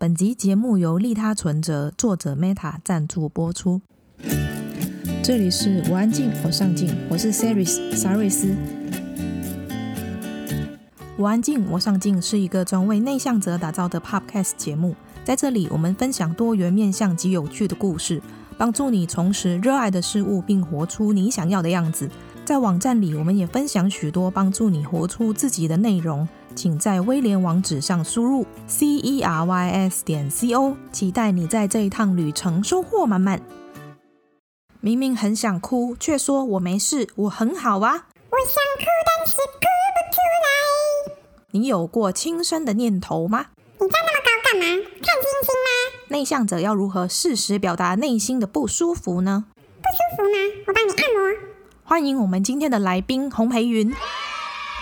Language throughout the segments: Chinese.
本集节目由利他存折作者 Meta 赞助播出。这里是我安静，我上进，我是 Saris 沙瑞斯。我安静，我上进是一个专为内向者打造的 Podcast 节目，在这里我们分享多元面向及有趣的故事，帮助你重拾热爱的事物，并活出你想要的样子。在网站里，我们也分享许多帮助你活出自己的内容。请在威廉网址上输入 c e r y s 点 c o，期待你在这一趟旅程收获满满。明明很想哭，却说我没事，我很好啊。我想哭，但是哭不出来。你有过轻生的念头吗？你站那么高干嘛？看星星吗？内向者要如何适时表达内心的不舒服呢？不舒服吗？我帮你按摩。欢迎我们今天的来宾洪培芸。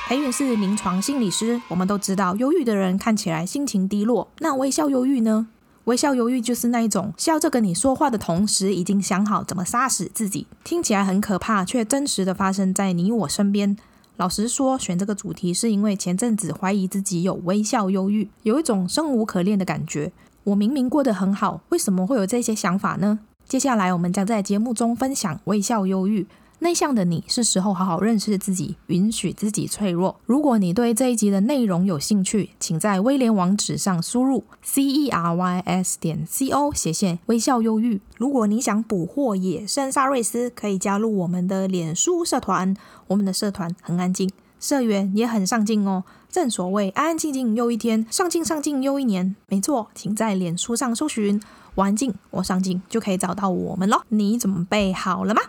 培芸是临床心理师。我们都知道，忧郁的人看起来心情低落。那微笑忧郁呢？微笑忧郁就是那一种笑着跟你说话的同时，已经想好怎么杀死自己。听起来很可怕，却真实的发生在你我身边。老实说，选这个主题是因为前阵子怀疑自己有微笑忧郁，有一种生无可恋的感觉。我明明过得很好，为什么会有这些想法呢？接下来我们将在节目中分享微笑忧郁。内向的你是时候好好认识自己，允许自己脆弱。如果你对这一集的内容有兴趣，请在威廉网址上输入 c e r y s 点 c o 斜线微笑忧郁。如果你想捕获野生沙瑞斯，可以加入我们的脸书社团。我们的社团很安静，社员也很上进哦。正所谓安安静静又一天，上进上进又一年。没错，请在脸书上搜寻“我安静，我上进”，就可以找到我们咯。你准备好了吗？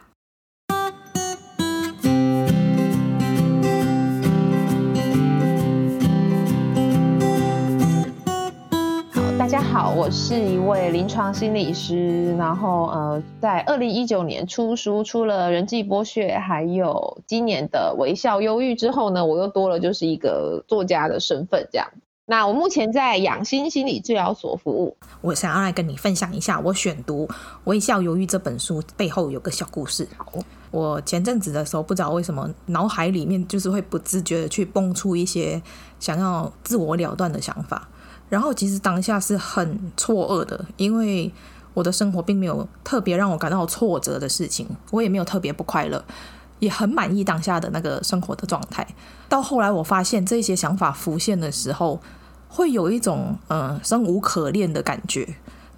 我是一位临床心理师，然后呃，在二零一九年出书，出了人际剥削，还有今年的微笑忧郁之后呢，我又多了就是一个作家的身份这样。那我目前在养心心理治疗所服务。我想要来跟你分享一下，我选读《微笑忧郁》这本书背后有个小故事。好，我前阵子的时候，不知道为什么脑海里面就是会不自觉的去蹦出一些想要自我了断的想法。然后其实当下是很错愕的，因为我的生活并没有特别让我感到挫折的事情，我也没有特别不快乐，也很满意当下的那个生活的状态。到后来我发现这些想法浮现的时候，会有一种呃生无可恋的感觉，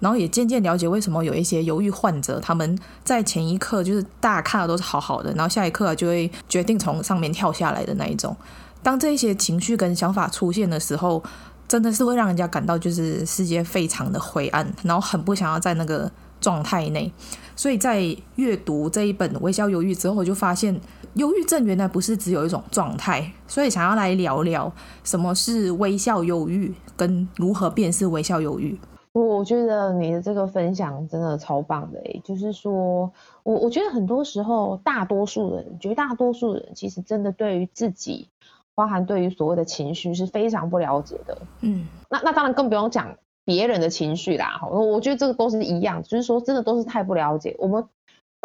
然后也渐渐了解为什么有一些忧郁患者他们在前一刻就是大家看的都是好好的，然后下一刻就会决定从上面跳下来的那一种。当这些情绪跟想法出现的时候，真的是会让人家感到就是世界非常的灰暗，然后很不想要在那个状态内。所以在阅读这一本《微笑忧郁》之后，我就发现忧郁症原来不是只有一种状态。所以想要来聊聊什么是微笑忧郁，跟如何辨识微笑忧郁。我觉得你的这个分享真的超棒的诶，就是说我我觉得很多时候，大多数人，绝大多数人其实真的对于自己。包含对于所谓的情绪是非常不了解的，嗯，那那当然更不用讲别人的情绪啦。我我觉得这个都是一样，就是说真的都是太不了解。我们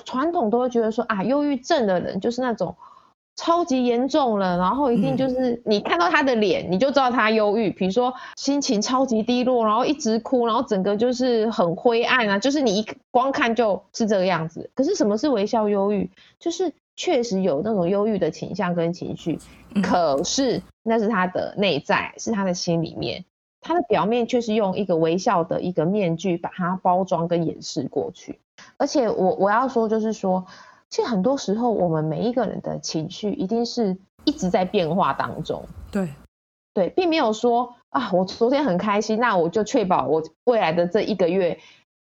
传统都会觉得说啊，忧郁症的人就是那种超级严重了，然后一定就是你看到他的脸，你就知道他忧郁。比如说心情超级低落，然后一直哭，然后整个就是很灰暗啊，就是你一光看就是这个样子。可是什么是微笑忧郁？就是。确实有那种忧郁的倾向跟情绪，可是那是他的内在，是他的心里面，他的表面却是用一个微笑的一个面具把它包装跟掩饰过去。而且我我要说，就是说，其实很多时候我们每一个人的情绪一定是一直在变化当中。对，对，并没有说啊，我昨天很开心，那我就确保我未来的这一个月。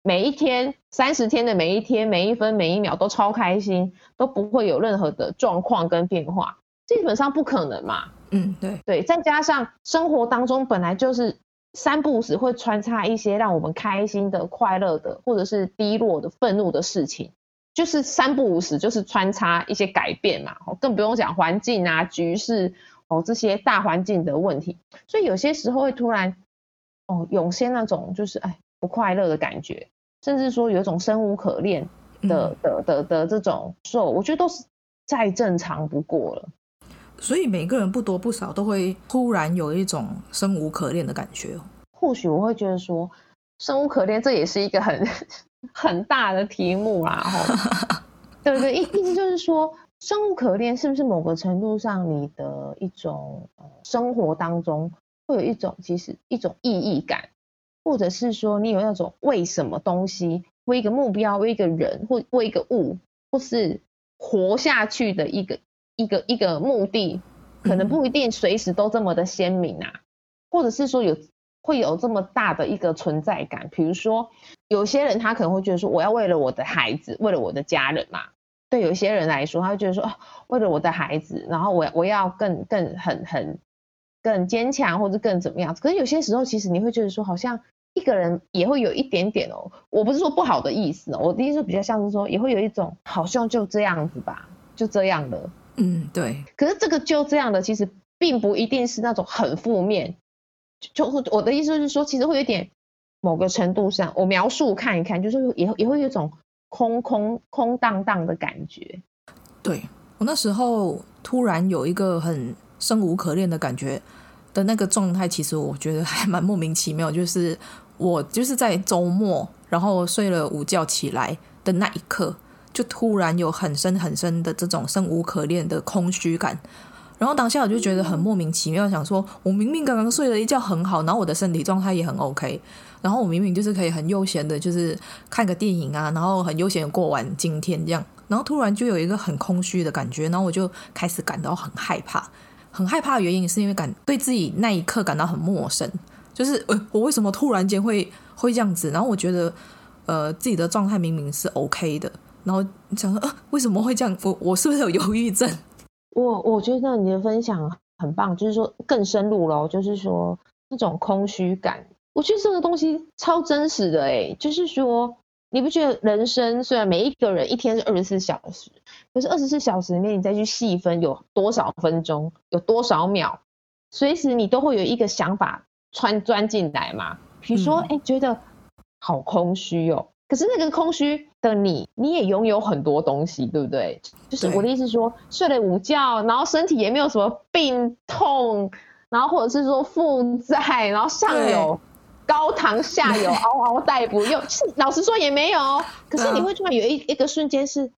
每一天，三十天的每一天，每一分每一秒都超开心，都不会有任何的状况跟变化，基本上不可能嘛。嗯，对对，再加上生活当中本来就是三不五时会穿插一些让我们开心的、快乐的，或者是低落的、愤怒的事情，就是三不五时就是穿插一些改变嘛。哦更不用讲环境啊、局势哦这些大环境的问题，所以有些时候会突然哦涌现那种就是哎不快乐的感觉。甚至说有一种生无可恋的的的的这种受，我觉得都是再正常不过了。所以每个人不多不少都会突然有一种生无可恋的感觉。或许我会觉得说，生无可恋，这也是一个很 很大的题目啦。对对，意意思就是说，生无可恋是不是某个程度上你的一种生活当中会有一种其实一种意义感，或者是说你有那种为什么东西，为一个目标，为一个人，或为一个物，或是活下去的一个一个一个目的，可能不一定随时都这么的鲜明啊，或者是说有会有这么大的一个存在感。比如说，有些人他可能会觉得说，我要为了我的孩子，为了我的家人嘛。对有些人来说，他会觉得说，为了我的孩子，然后我我要更更很很更坚强，或者更怎么样。可是有些时候，其实你会觉得说，好像。一个人也会有一点点哦，我不是说不好的意思哦，我的意思比较像是说，也会有一种好像就这样子吧，就这样的，嗯，对。可是这个就这样的，其实并不一定是那种很负面，就我的意思就是说，其实会有点某个程度上，我描述看一看，就是也也会有一种空空空荡荡的感觉。对，我那时候突然有一个很生无可恋的感觉的那个状态，其实我觉得还蛮莫名其妙，就是。我就是在周末，然后睡了午觉起来的那一刻，就突然有很深很深的这种生无可恋的空虚感。然后当下我就觉得很莫名其妙，想说我明明刚刚睡了一觉很好，然后我的身体状态也很 OK，然后我明明就是可以很悠闲的，就是看个电影啊，然后很悠闲的过完今天这样，然后突然就有一个很空虚的感觉，然后我就开始感到很害怕。很害怕的原因是因为感对自己那一刻感到很陌生。就是呃，我为什么突然间会会这样子？然后我觉得，呃，自己的状态明明是 OK 的，然后你想说，呃，为什么会这样？我我是不是有忧郁症？我我觉得你的分享很棒，就是说更深入了，就是说那种空虚感，我觉得这个东西超真实的诶，就是说，你不觉得人生虽然每一个人一天是二十四小时，可是二十四小时里面你再去细分有多少分钟，有多少秒，随时你都会有一个想法。穿钻进来嘛？比如说，哎、嗯，觉得好空虚哦。可是那个空虚的你，你也拥有很多东西，对不对？就是我的意思说，睡了午觉，然后身体也没有什么病痛，然后或者是说负债，然后上有高堂，下有 嗷嗷待哺，又是老实说也没有。可是你会突然有一一个瞬间是，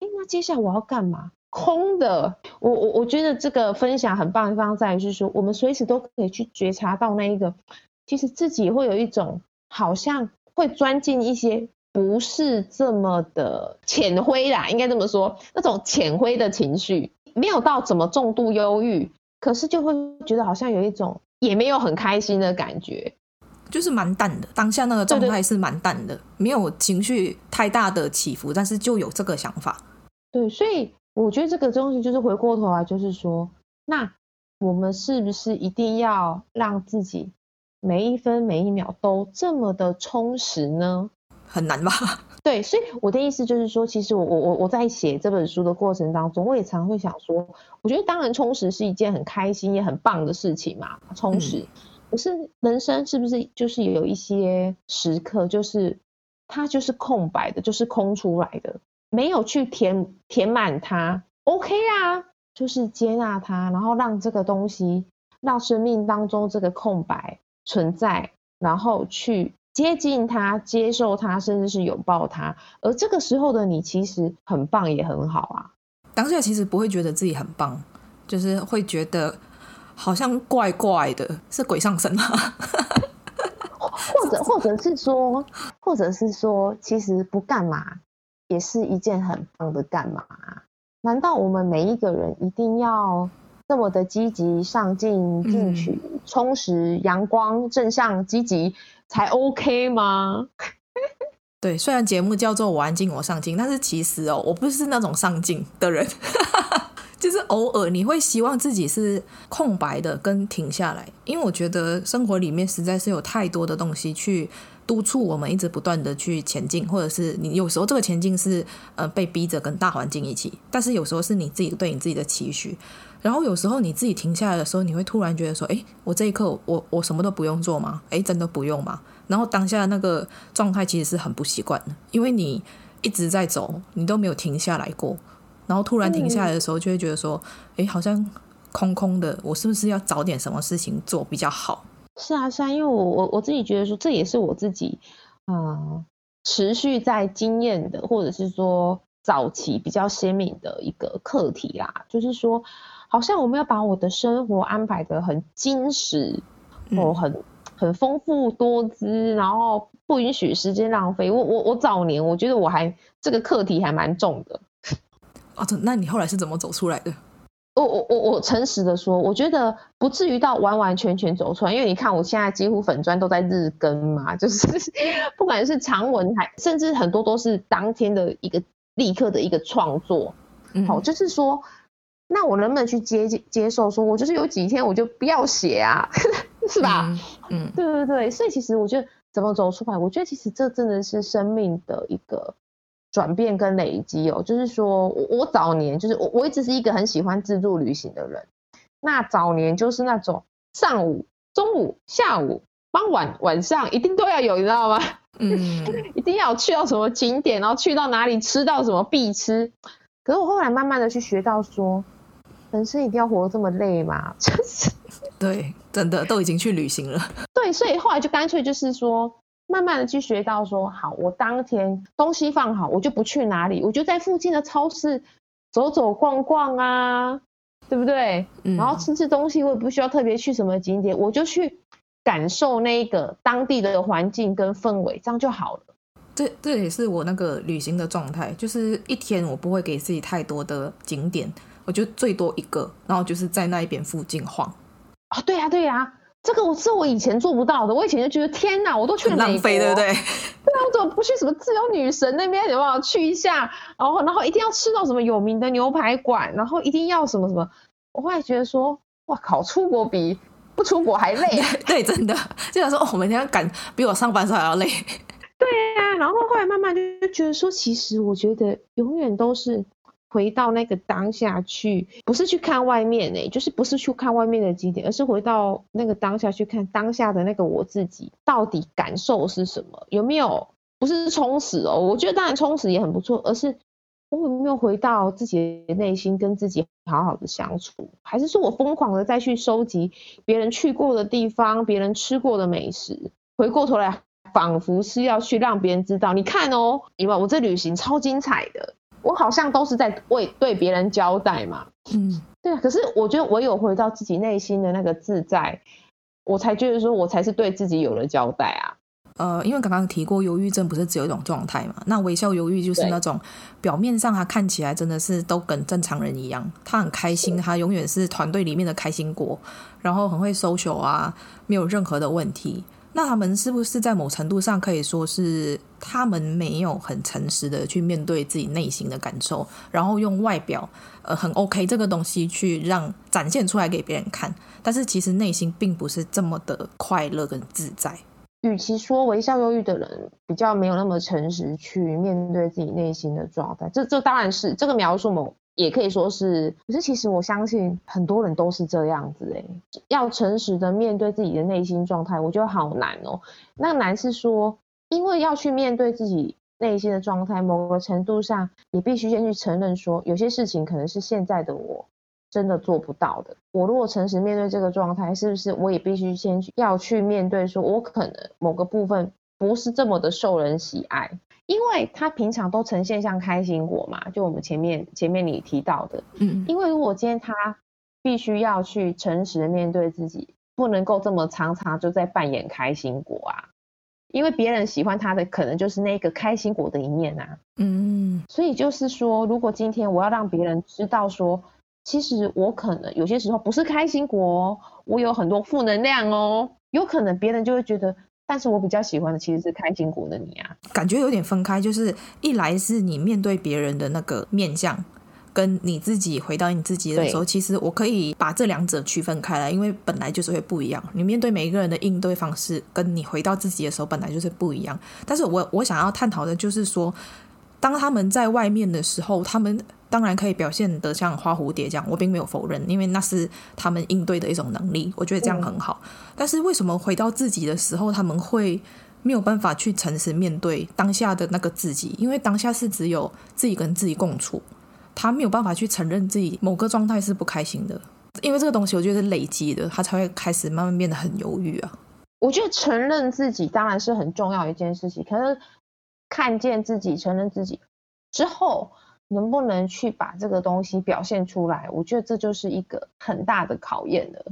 哎，那接下来我要干嘛？空的，我我我觉得这个分享很棒的地方在于是说，我们随时都可以去觉察到那一个，其实自己会有一种好像会钻进一些不是这么的浅灰啦，应该这么说，那种浅灰的情绪，没有到怎么重度忧郁，可是就会觉得好像有一种也没有很开心的感觉，就是蛮淡的，当下那个状态是蛮淡的，对对，没有情绪太大的起伏，但是就有这个想法，对，所以。我觉得这个东西就是回过头来，就是说，那我们是不是一定要让自己每一分每一秒都这么的充实呢？很难吧？对，所以我的意思就是说，其实我我我我在写这本书的过程当中，我也常会想说，我觉得当然充实是一件很开心也很棒的事情嘛，充实。嗯、可是人生是不是就是有一些时刻，就是它就是空白的，就是空出来的？没有去填填满它，OK 啊，就是接纳它，然后让这个东西，让生命当中这个空白存在，然后去接近它、接受它，甚至是拥抱它。而这个时候的你，其实很棒，也很好啊。当下其实不会觉得自己很棒，就是会觉得好像怪怪的，是鬼上身啊？或者，或者是说，或者是说，其实不干嘛。也是一件很棒的干嘛？难道我们每一个人一定要这么的积极上进、进取、嗯、充实、阳光、正向、积极才 OK 吗？对，虽然节目叫做“我安静，我上进”，但是其实哦，我不是那种上进的人，就是偶尔你会希望自己是空白的，跟停下来，因为我觉得生活里面实在是有太多的东西去。督促我们一直不断的去前进，或者是你有时候这个前进是呃被逼着跟大环境一起，但是有时候是你自己对你自己的期许，然后有时候你自己停下来的时候，你会突然觉得说，诶，我这一刻我我什么都不用做吗？诶，真的不用吗？然后当下那个状态其实是很不习惯的，因为你一直在走，你都没有停下来过，然后突然停下来的时候，就会觉得说，诶，好像空空的，我是不是要找点什么事情做比较好？是啊，是啊，因为我我我自己觉得说，这也是我自己啊、呃、持续在经验的，或者是说早期比较鲜明的一个课题啦。就是说，好像我们要把我的生活安排的很精实，哦、嗯，很很丰富多姿，然后不允许时间浪费。我我我早年我觉得我还这个课题还蛮重的。哦，那你后来是怎么走出来的？我我我我诚实的说，我觉得不至于到完完全全走出来，因为你看我现在几乎粉砖都在日更嘛，就是 不管是长文还甚至很多都是当天的一个立刻的一个创作，嗯，好，就是说，那我能不能去接接受？说我就是有几天我就不要写啊，是吧？嗯，嗯，对对对，所以其实我觉得怎么走出来，我觉得其实这真的是生命的一个。转变跟累积哦，就是说我我早年就是我我一直是一个很喜欢自助旅行的人，那早年就是那种上午、中午、下午、傍晚、晚上一定都要有，你知道吗？嗯，一定要去到什么景点，然后去到哪里吃到什么必吃。可是我后来慢慢的去学到说，人生一定要活得这么累吗？就是对，真的都已经去旅行了。对，所以后来就干脆就是说。慢慢的去学到说，好，我当天东西放好，我就不去哪里，我就在附近的超市走走逛逛啊，对不对？嗯。然后吃吃东西，我也不需要特别去什么景点，我就去感受那个当地的环境跟氛围，这样就好了。这这也是我那个旅行的状态，就是一天我不会给自己太多的景点，我就最多一个，然后就是在那一边附近晃。啊，对呀，对呀。这个我是我以前做不到的，我以前就觉得天哪，我都去了美国，浪费对不对？对啊，我怎么不去什么自由女神那边？有没有去一下？然后，然后一定要吃到什么有名的牛排馆，然后一定要什么什么。我后来觉得说，哇靠，出国比不出国还累。对，真的，就想说，哦，我每天要赶，比我上班时候还要累。对呀、啊，然后后来慢慢就觉得说，其实我觉得永远都是。回到那个当下去，不是去看外面呢、就是不是去看外面的景点，而是回到那个当下去看当下的那个我自己，到底感受是什么？有没有？不是充实哦，我觉得当然充实也很不错，而是我有没有回到自己的内心，跟自己好好的相处？还是说我疯狂的再去收集别人去过的地方，别人吃过的美食，回过头来仿佛是要去让别人知道，你看哦，因为我这旅行超精彩的。我好像都是在为对别人交代嘛，嗯，对啊。可是我觉得唯有回到自己内心的那个自在，我才觉得说我才是对自己有了交代啊。呃，因为刚刚提过，忧郁症不是只有一种状态嘛？那微笑忧郁就是那种表面上他看起来真的是都跟正常人一样，他很开心，他永远是团队里面的开心果，然后很会 social 啊，没有任何的问题。那他们是不是在某程度上可以说是他们没有很诚实的去面对自己内心的感受，然后用外表呃很 OK 这个东西去让展现出来给别人看，但是其实内心并不是这么的快乐跟自在。与其说微笑忧郁的人比较没有那么诚实去面对自己内心的状态，这这当然是这个描述某。也可以说是，可是其实我相信很多人都是这样子哎，要诚实的面对自己的内心状态，我觉得好难哦。那难是说，因为要去面对自己内心的状态，某个程度上也必须先去承认说，有些事情可能是现在的我真的做不到的。我如果诚实面对这个状态，是不是我也必须先去要去面对说，我可能某个部分不是这么的受人喜爱。因为他平常都呈现像开心果嘛，就我们前面前面你提到的，嗯，因为如果今天他必须要去诚实的面对自己，不能够这么常常就在扮演开心果啊，因为别人喜欢他的可能就是那个开心果的一面啊，嗯，所以就是说，如果今天我要让别人知道说，其实我可能有些时候不是开心果哦，我有很多负能量哦，有可能别人就会觉得。但是我比较喜欢的其实是开心果的你啊，感觉有点分开，就是一来是你面对别人的那个面相，跟你自己回到你自己的时候，其实我可以把这两者区分开来，因为本来就是会不一样。你面对每一个人的应对方式，跟你回到自己的时候本来就是不一样。但是我我想要探讨的就是说，当他们在外面的时候，他们。当然可以表现得像花蝴蝶这样，我并没有否认，因为那是他们应对的一种能力，我觉得这样很好。嗯。但是为什么回到自己的时候，他们会没有办法去诚实面对当下的那个自己？因为当下是只有自己跟自己共处，他没有办法去承认自己某个状态是不开心的。因为这个东西我觉得是累积的，他才会开始慢慢变得很犹豫啊。我觉得承认自己当然是很重要一件事情，可是看见自己、承认自己之后，能不能去把这个东西表现出来？我觉得这就是一个很大的考验了。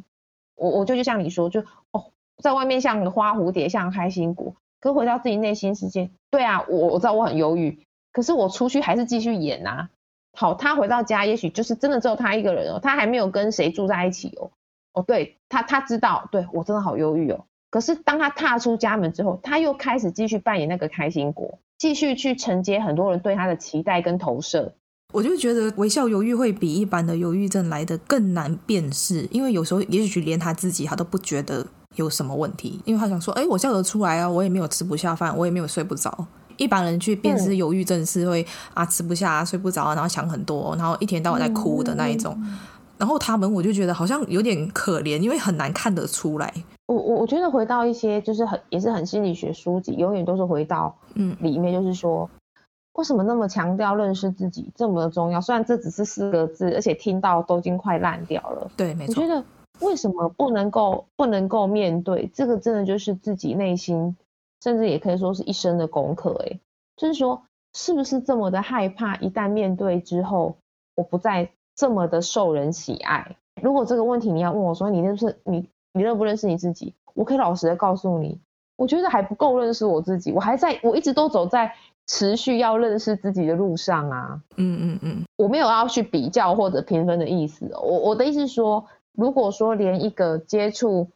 我我就就像你说，就哦，在外面像花蝴蝶，像开心果，可回到自己内心世界，对啊，我我知道我很忧郁，可是我出去还是继续演啊。好，他回到家，也许就是真的只有他一个人哦，他还没有跟谁住在一起哦。哦，对他，他知道，对我真的好忧郁哦。可是当他踏出家门之后，他又开始继续扮演那个开心果，继续去承接很多人对他的期待跟投射。我就觉得微笑犹豫会比一般的忧郁症来得更难辨识，因为有时候也许连他自己他都不觉得有什么问题，因为他想说，哎，我笑得出来啊，我也没有吃不下饭，我也没有睡不着。一般人去辨识忧郁症是会、嗯、啊吃不下、啊睡不着，然后想很多，然后一天到晚在哭的那一种。嗯、然后他们我就觉得好像有点可怜，因为很难看得出来。我我我觉得回到一些就是很也是很心理学书籍，永远都是回到嗯里面，就是说、嗯、为什么那么强调认识自己这么重要？虽然这只是四个字，而且听到都已经快烂掉了。对，没错。我觉得为什么不能够不能够面对这个？真的就是自己内心。甚至也可以说是一生的功课，哎，就是说，是不是这么的害怕？一旦面对之后，我不再这么的受人喜爱。如果这个问题你要问我说，你认识你，你认不认识你自己？我可以老实的告诉你，我觉得还不够认识我自己。我还在，我一直都走在持续要认识自己的路上啊。嗯嗯嗯，我没有要去比较或者评分的意思。我我的意思是说，如果说连一个接触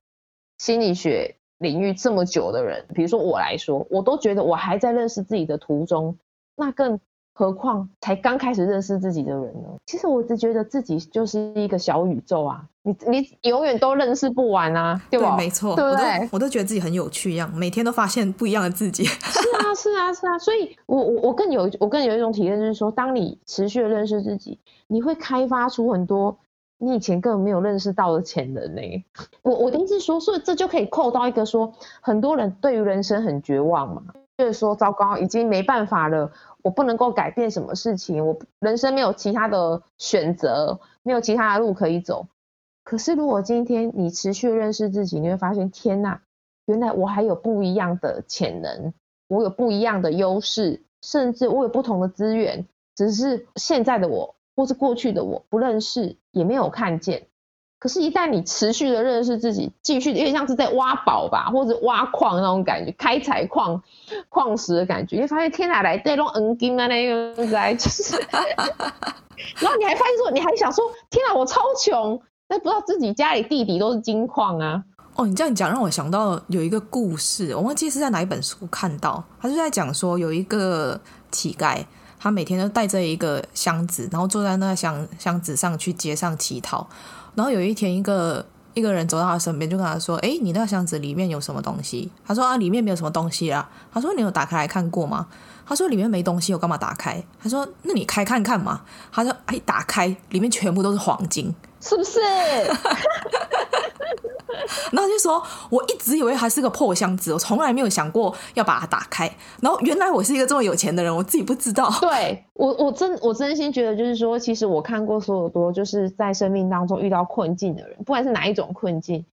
心理学。领域这么久的人，比如说我来说，我都觉得我还在认识自己的途中，那更何况才刚开始认识自己的人呢？其实我只觉得自己就是一个小宇宙啊，你你永远都认识不完啊，对吧？没错，对不对？我都，我都觉得自己很有趣一样，每天都发现不一样的自己。是啊，是啊，是啊，所以我我我更有我更有一种体验，就是说，当你持续的认识自己，你会开发出很多。你以前根本没有认识到的潜能呢。我我的意思是说，所以这就可以扣到一个说，很多人对于人生很绝望嘛，就是说糟糕，已经没办法了，我不能够改变什么事情，我人生没有其他的选择，没有其他的路可以走。可是如果今天你持续认识自己，你会发现，天哪，原来我还有不一样的潜能，我有不一样的优势，甚至我有不同的资源，只是现在的我。或是过去的我不认识，也没有看见。可是，一旦你持续的认识自己，继续的，有点像是在挖宝吧，或者挖矿那种感觉，开采矿矿石的感觉，你会发现天哪，来这种黄金啊那个在，就是，然后你还发现说，你还想说，天哪，我超穷，但不知道自己家里地底都是金矿啊。哦，你这样讲让我想到有一个故事，我忘记是在哪一本书看到，他就在讲说有一个乞丐。他每天都带着一个箱子，然后坐在那个箱箱子上去街上乞讨。然后有一天，一个一个人走到他身边，就跟他说：“哎，你那个箱子里面有什么东西？”他说：“啊，里面没有什么东西啊。”他说：“你有打开来看过吗？”他说：“里面没东西，我干嘛打开？”他说：“那你开看看嘛。”他说：“哎，打开，里面全部都是黄金，是不是？” 然后就说，我一直以为它是个破箱子，我从来没有想过要把它打开。然后原来我是一个这么有钱的人，我自己不知道。对，我，我真我真心觉得，就是说，其实我看过所有多，就是在生命当中遇到困境的人，不管是哪一种困境，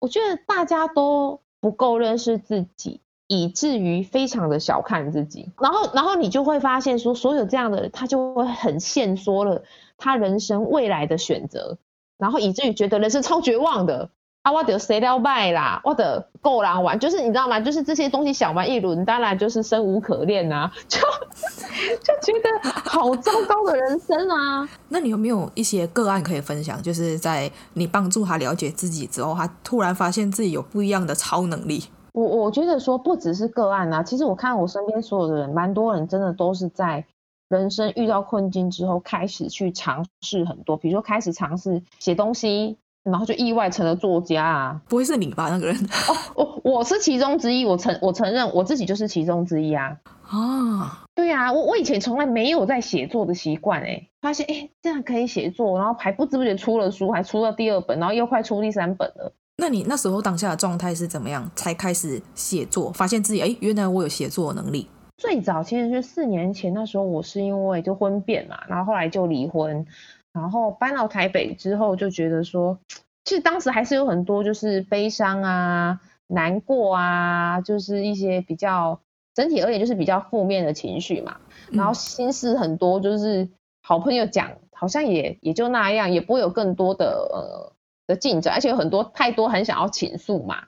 我觉得大家都不够认识自己，以至于非常的小看自己。然后，然后你就会发现说，所有这样的人，他就会很限缩了他人生未来的选择，然后以至于觉得人生超绝望的。啊，我得谁了败啦，我得够狼玩，就是你知道吗？就是这些东西想完一轮，当然就是生无可恋啊，就就觉得好糟糕的人生啊。那你有没有一些个案可以分享？就是在你帮助他了解自己之后，他突然发现自己有不一样的超能力。我我觉得说不只是个案啊，其实我看我身边所有的人，蛮多人真的都是在人生遇到困境之后，开始去尝试很多，比如说开始尝试写东西。然后就意外成了作家啊！不会是你吧？那个人哦，我我是其中之一，我承我承认我自己就是其中之一啊！啊，对啊，我我以前从来没有在写作的习惯哎，发现哎这样可以写作，然后还不知不觉出了书，还出了第二本，然后又快出第三本了。那你那时候当下的状态是怎么样？才开始写作，发现自己哎原来我有写作的能力。最早其实是四年前，那时候我是因为就婚变嘛，然后后来就离婚。然后搬到台北之后，就觉得说，其实当时还是有很多就是悲伤啊、难过啊，就是一些比较整体而言就是比较负面的情绪嘛。然后心事很多，就是好朋友讲，好像也也就那样，也不会有更多的呃的进展，而且有很多太多很想要倾诉嘛。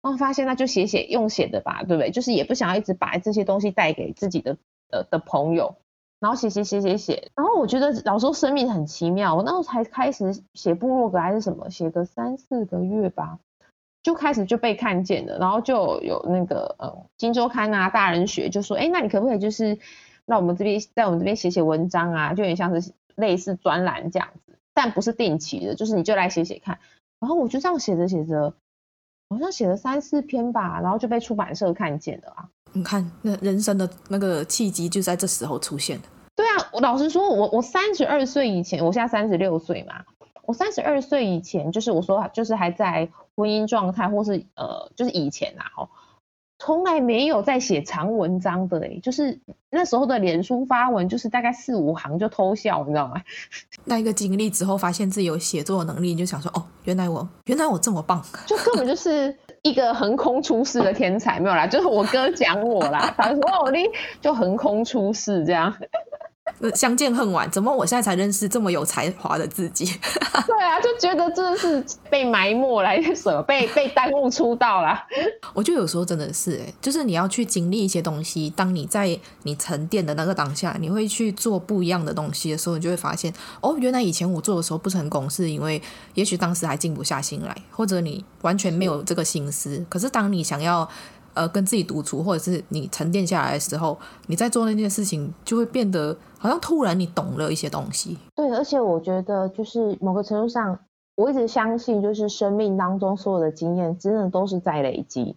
然后发现那就写写用写的吧，对不对？就是也不想要一直把这些东西带给自己的呃的朋友，然后写写写写写。然后我觉得老说生命很奇妙，我那时候才开始写部落格还是什么，写个三四个月吧，就开始就被看见了，然后就有那个呃《金周刊》啊，大人学就说，哎，那你可不可以就是让我们这边在我们这边写写文章啊？就有点像是类似专栏这样子，但不是定期的，就是你就来写写看。然后我就这样写着写着。好像写了三四篇吧，然后就被出版社看见了啊！你看，那人生的那个契机就在这时候出现。对啊，我老实说，我我三十二岁以前，我现在三十六岁嘛，我三十二岁以前，就是我说，就是还在婚姻状态，或是呃，就是以前啊，哦。从来没有在写长文章的哎，就是那时候的脸书发文，就是大概四五行就偷笑，你知道吗？那一个经历之后，发现自己有写作能力，你就想说哦，原来我原来我这么棒，就根本就是一个横空出世的天才，没有啦，就是我哥讲我啦，他说哦，你就横空出世这样。相见恨晚，怎么我现在才认识这么有才华的自己？对啊，就觉得真的是被埋没来什么，被被耽误出道啦。我就有时候真的是，哎，就是你要去经历一些东西，当你在你沉淀的那个当下，你会去做不一样的东西的时候，你就会发现，哦，原来以前我做的时候不成功，是因为也许当时还静不下心来，或者你完全没有这个心思。可是当你想要。呃，跟自己独处，或者是你沉淀下来的时候，你在做那件事情，就会变得好像突然你懂了一些东西。对，而且我觉得，就是某个程度上，我一直相信，就是生命当中所有的经验，真的都是在累积。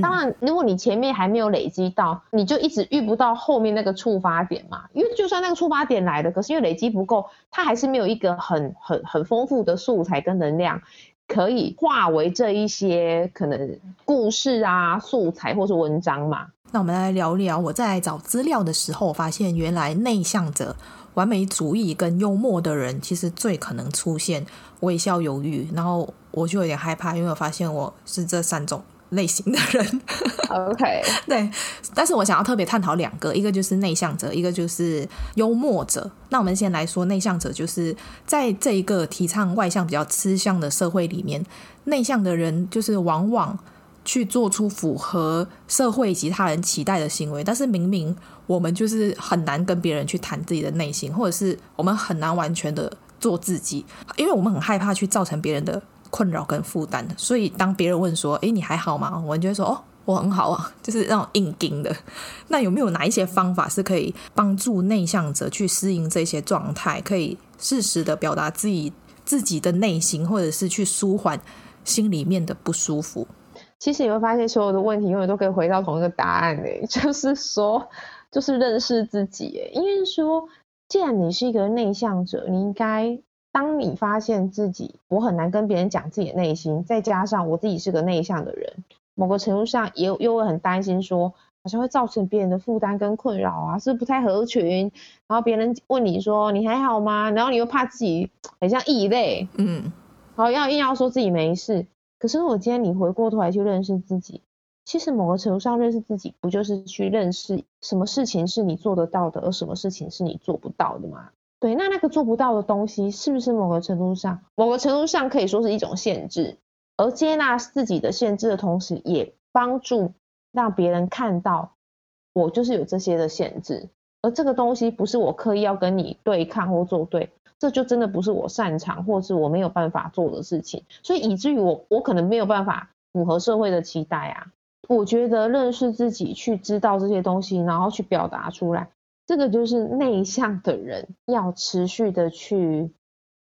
当然，如果你前面还没有累积到，你就一直遇不到后面那个触发点嘛。因为就算那个触发点来了，可是因为累积不够，它还是没有一个很很很丰富的素材跟能量。可以化为这一些可能故事啊、素材或是文章嘛？那我们来聊聊。我在找资料的时候，发现原来内向者、完美主义跟幽默的人，其实最可能出现微笑犹豫。然后我就有点害怕，因为我发现我是这三种。类型的人，OK，对，但是我想要特别探讨两个，一个就是内向者，一个就是幽默者。那我们先来说内向者，就是在这一个提倡外向比较吃香的社会里面，内向的人就是往往去做出符合社会以及他人期待的行为，但是明明我们就是很难跟别人去谈自己的内心，或者是我们很难完全的做自己，因为我们很害怕去造成别人的。困扰跟负担，所以当别人问说：“诶，你还好吗？”我就会说：“哦，我很好啊。”就是那种硬顶的。那有没有哪一些方法是可以帮助内向者去适应这些状态，可以适时的表达自己自己的内心，或者是去舒缓心里面的不舒服？其实你会发现，所有的问题永远都可以回到同一个答案诶，就是说，就是认识自己诶。因为说，既然你是一个内向者，你应该。当你发现自己我很难跟别人讲自己的内心，再加上我自己是个内向的人，某个程度上也又会很担心说，好像会造成别人的负担跟困扰啊，是不是不太合群？然后别人问你说你还好吗？然后你又怕自己很像异类，嗯，然后要硬要说自己没事。可是如果今天你回过头来去认识自己，其实某个程度上认识自己，不就是去认识什么事情是你做得到的，而什么事情是你做不到的吗？对，那那个做不到的东西，是不是某个程度上，某个程度上可以说是一种限制？而接纳自己的限制的同时，也帮助让别人看到我就是有这些的限制，而这个东西不是我刻意要跟你对抗或作对，这就真的不是我擅长或是我没有办法做的事情，所以以至于我我可能没有办法符合社会的期待啊。我觉得认识自己，去知道这些东西，然后去表达出来。这个就是内向的人要持续的去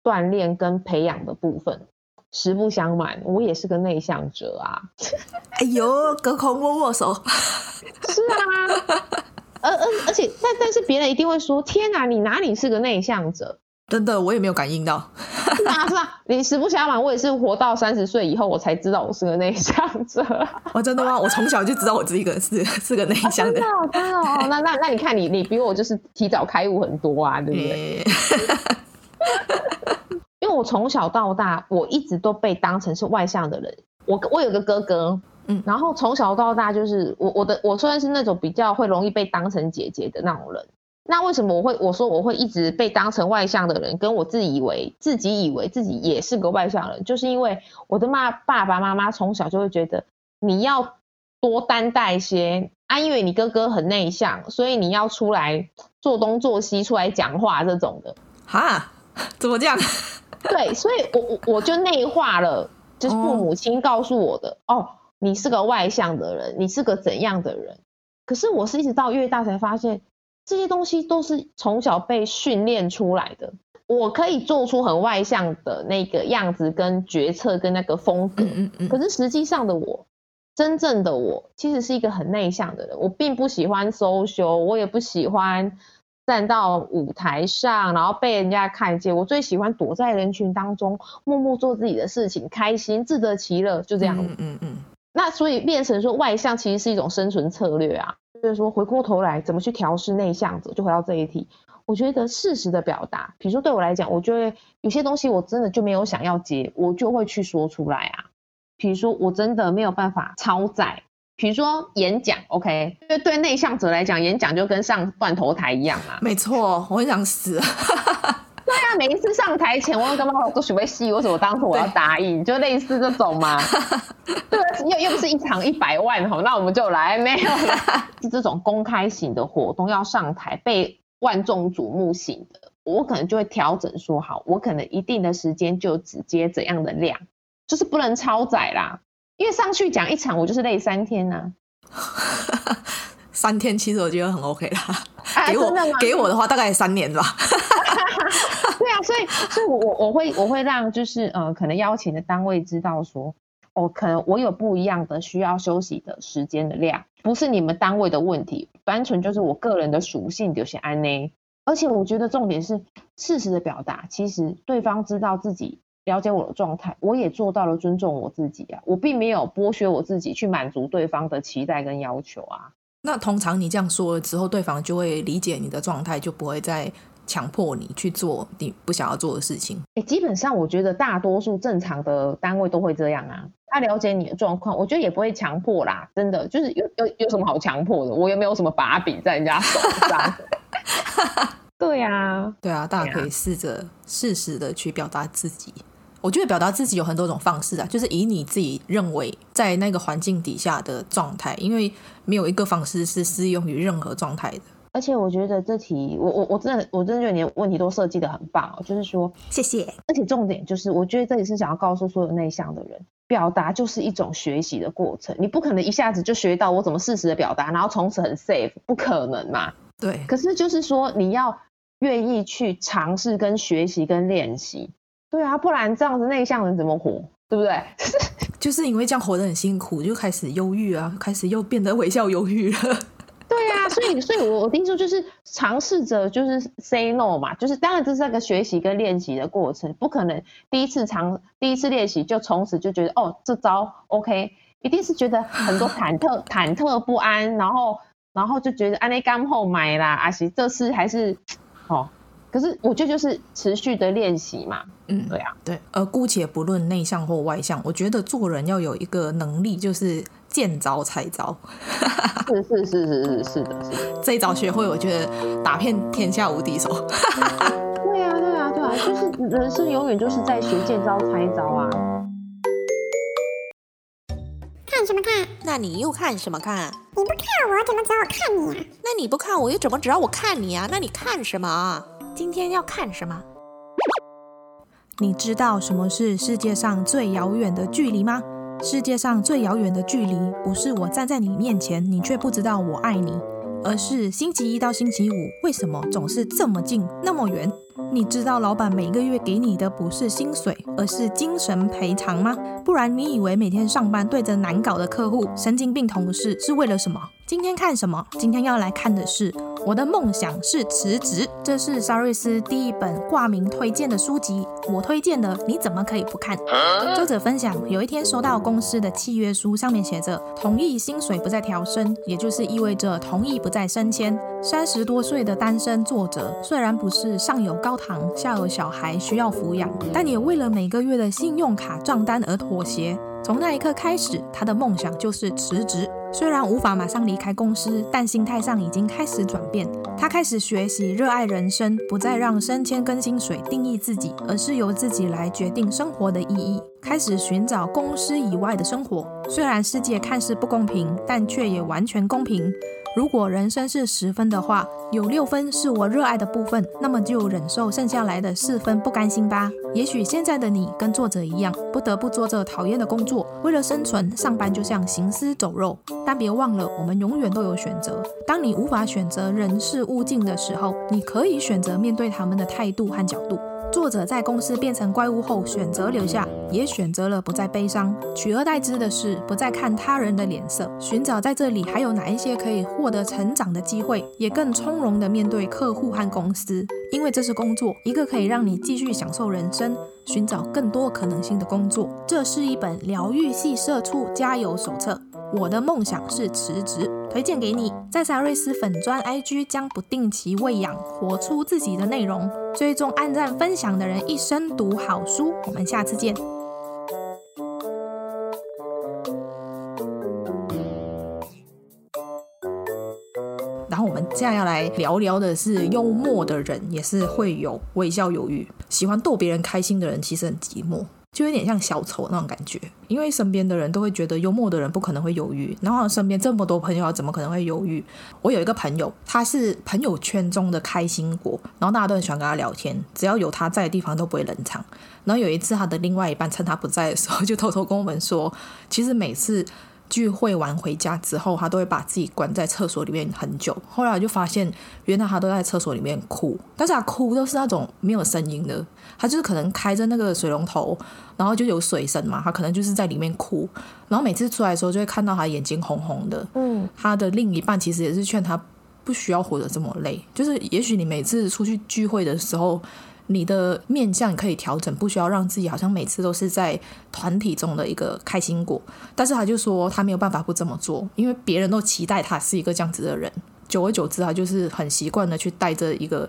锻炼跟培养的部分。实不相瞒，我也是个内向者啊。哎呦，隔空握握手。是啊，而而而且，但但是别人一定会说：天哪，你哪里是个内向者？真的，我也没有感应到。是啊，是啊，你实不相瞒，我也是活到三十岁以后，我才知道我是个内向者。哦，真的吗？我从小就知道我自己个 是是个内向的。哦、真的，真的哦。那那那你看你，你比我就是提早开悟很多啊，对不对？因为我从小到大，我一直都被当成是外向的人。我我有个哥哥，嗯，然后从小到大就是我我的我算是那种比较会容易被当成姐姐的那种人。那为什么我会我说我会一直被当成外向的人，跟我自以为自己以为自己也是个外向人，就是因为我的妈爸爸妈妈从小就会觉得你要多担待一些啊，因为你哥哥很内向，所以你要出来做东做西，出来讲话这种的。哈？怎么这样？对，所以我我我就内化了，就是父母亲告诉我的哦，哦，你是个外向的人，你是个怎样的人？可是我是一直到越大才发现，这些东西都是从小被训练出来的。我可以做出很外向的那个样子跟决策跟那个风格，嗯嗯嗯，可是实际上的我，真正的我其实是一个很内向的人。我并不喜欢 social，我也不喜欢。站到舞台上，然后被人家看见。我最喜欢躲在人群当中，默默做自己的事情，开心，自得其乐，就这样。嗯嗯嗯。那所以变成说外向其实是一种生存策略啊。就是说回过头来怎么去调试内向者，就回到这一题。我觉得适时的表达，比如说对我来讲，我就会有些东西我真的就没有想要接，我就会去说出来啊。比如说我真的没有办法超载。比如说演讲，OK，因为对内向者来讲，演讲就跟上断头台一样嘛。没错，我很想死。对啊，每一次上台前，我都跟妈妈说准备戏，为什么当初我要答应？就类似这种嘛。对，又又不是一场一百万，好，那我们就来，没有啦。是这种公开型的活动要上台被万众瞩目型的，我可能就会调整说好，我可能一定的时间就只接怎样的量，就是不能超载啦。因为上去讲一场，我就是累三天呐、啊。三天其实我觉得很 OK 啦。啊、给我给我的话，大概三年吧。对啊，所以所以我我我会我会让就是呃，可能邀请的单位知道说，哦，可能我有不一样的需要休息的时间的量，不是你们单位的问题，单纯就是我个人的属性有些安呢。而且我觉得重点是事实的表达，其实对方知道自己。了解我的状态，我也做到了尊重我自己啊，我并没有剥削我自己去满足对方的期待跟要求啊。那通常你这样说了之后，对方就会理解你的状态，就不会再强迫你去做你不想要做的事情。欸，基本上我觉得大多数正常的单位都会这样啊。他了解你的状况，我觉得也不会强迫啦。真的，就是有有有什么好强迫的？我也没有什么把柄在人家手上。对啊，对啊，大家可以试着适时的去表达自己。我觉得表达自己有很多种方式啊，就是以你自己认为在那个环境底下的状态，因为没有一个方式是适用于任何状态的。而且我觉得这题，我我我真的我真的觉得你的问题都设计的很棒哦，就是说谢谢。而且重点就是，我觉得这里是想要告诉所有内向的人，表达就是一种学习的过程，你不可能一下子就学到我怎么适时的表达，然后从此很 safe，不可能嘛。对。可是就是说，你要愿意去尝试跟学习跟练习。对啊，不然这样子内向人怎么活？对不对？就是因为这样活得很辛苦，就开始忧郁啊，开始又变得微笑忧郁了。对啊，所以，所以我我听说就是尝试着就是 say no 嘛，就是当然这是一个学习跟练习的过程，不可能第一次尝第一次练习就从此就觉得哦这招 OK，一定是觉得很多忐忑忐忑不安，然后然后就觉得安内刚后买啦，阿西这次还是哦。可是我觉得就是持续的练习嘛，嗯，对啊，对，而姑且不论内向或外向，我觉得做人要有一个能力，就是见招拆招。是是是是是是的，是的。这一招学会，我觉得打遍天下无敌手。对啊，对啊，对啊，就是人生永远就是在学见招拆招啊。看什么看？那你又看什么看？你不看我，怎么知道我看你啊？那你不看我，又怎么知道我看你啊？那你看什么？今天要看什么？你知道什么是世界上最遥远的距离吗？世界上最遥远的距离，不是我站在你面前，你却不知道我爱你，而是星期一到星期五，为什么总是这么近，那么远？你知道老板每个月给你的不是薪水，而是精神赔偿吗？不然你以为每天上班对着难搞的客户、神经病同事是为了什么？今天看什么？今天要来看的是我的梦想是辞职，这是沙瑞斯第一本挂名推荐的书籍。我推荐的，你怎么可以不看？作者分享，有一天收到公司的契约书，上面写着同意薪水不再调升，也就是意味着同意不再升迁。三十多岁的单身作者，虽然不是上有高堂，下有小孩需要抚养，但也为了每个月的信用卡账单而妥协。从那一刻开始，他的梦想就是辞职。虽然无法马上离开公司，但心态上已经开始转变。他开始学习热爱人生，不再让升迁跟薪水定义自己，而是由自己来决定生活的意义。开始寻找公司以外的生活。虽然世界看似不公平，但却也完全公平。如果人生是十分的话，有六分是我热爱的部分，那么就忍受剩下来的四分不甘心吧。也许现在的你跟作者一样，不得不做着讨厌的工作，为了生存，上班就像行尸走肉。但别忘了，我们永远都有选择。当你无法选择人事物境的时候，你可以选择面对他们的态度和角度。作者在公司变成怪物后，选择留下，也选择了不再悲伤。取而代之的是，不再看他人的脸色，寻找在这里还有哪一些可以获得成长的机会，也更从容地面对客户和公司。因为这是工作，一个可以让你继续享受人生、寻找更多可能性的工作。这是一本疗愈系社畜加油手册。我的梦想是辞职，推荐给你。在沙瑞斯粉专 IG 将不定期喂养，活出自己的内容。追踪按赞分享的人，一生读好书。我们下次见。然后我们接下来要来聊聊的是，幽默的人也是会有微笑忧郁。喜欢逗别人开心的人，其实很寂寞。就有点像小丑那种感觉，因为身边的人都会觉得幽默的人不可能会犹豫，然后身边这么多朋友，怎么可能会犹豫？我有一个朋友，他是朋友圈中的开心果，然后大家都很喜欢跟他聊天，只要有他在的地方都不会冷场。然后有一次，他的另外一半趁他不在的时候，就偷偷跟我们说，其实每次。聚会完回家之后，他都会把自己关在厕所里面很久。后来我就发现，原来他都在厕所里面哭，但是他哭都是那种没有声音的。他就是可能开着那个水龙头，然后就有水声嘛，他可能就是在里面哭。然后每次出来的时候，就会看到他眼睛红红的。嗯，他的另一半其实也是劝他不需要活得这么累，就是也许你每次出去聚会的时候。你的面相可以调整，不需要让自己好像每次都是在团体中的一个开心果。但是他就说他没有办法不这么做，因为别人都期待他是一个这样子的人。久而久之，他就是很习惯的去带着一个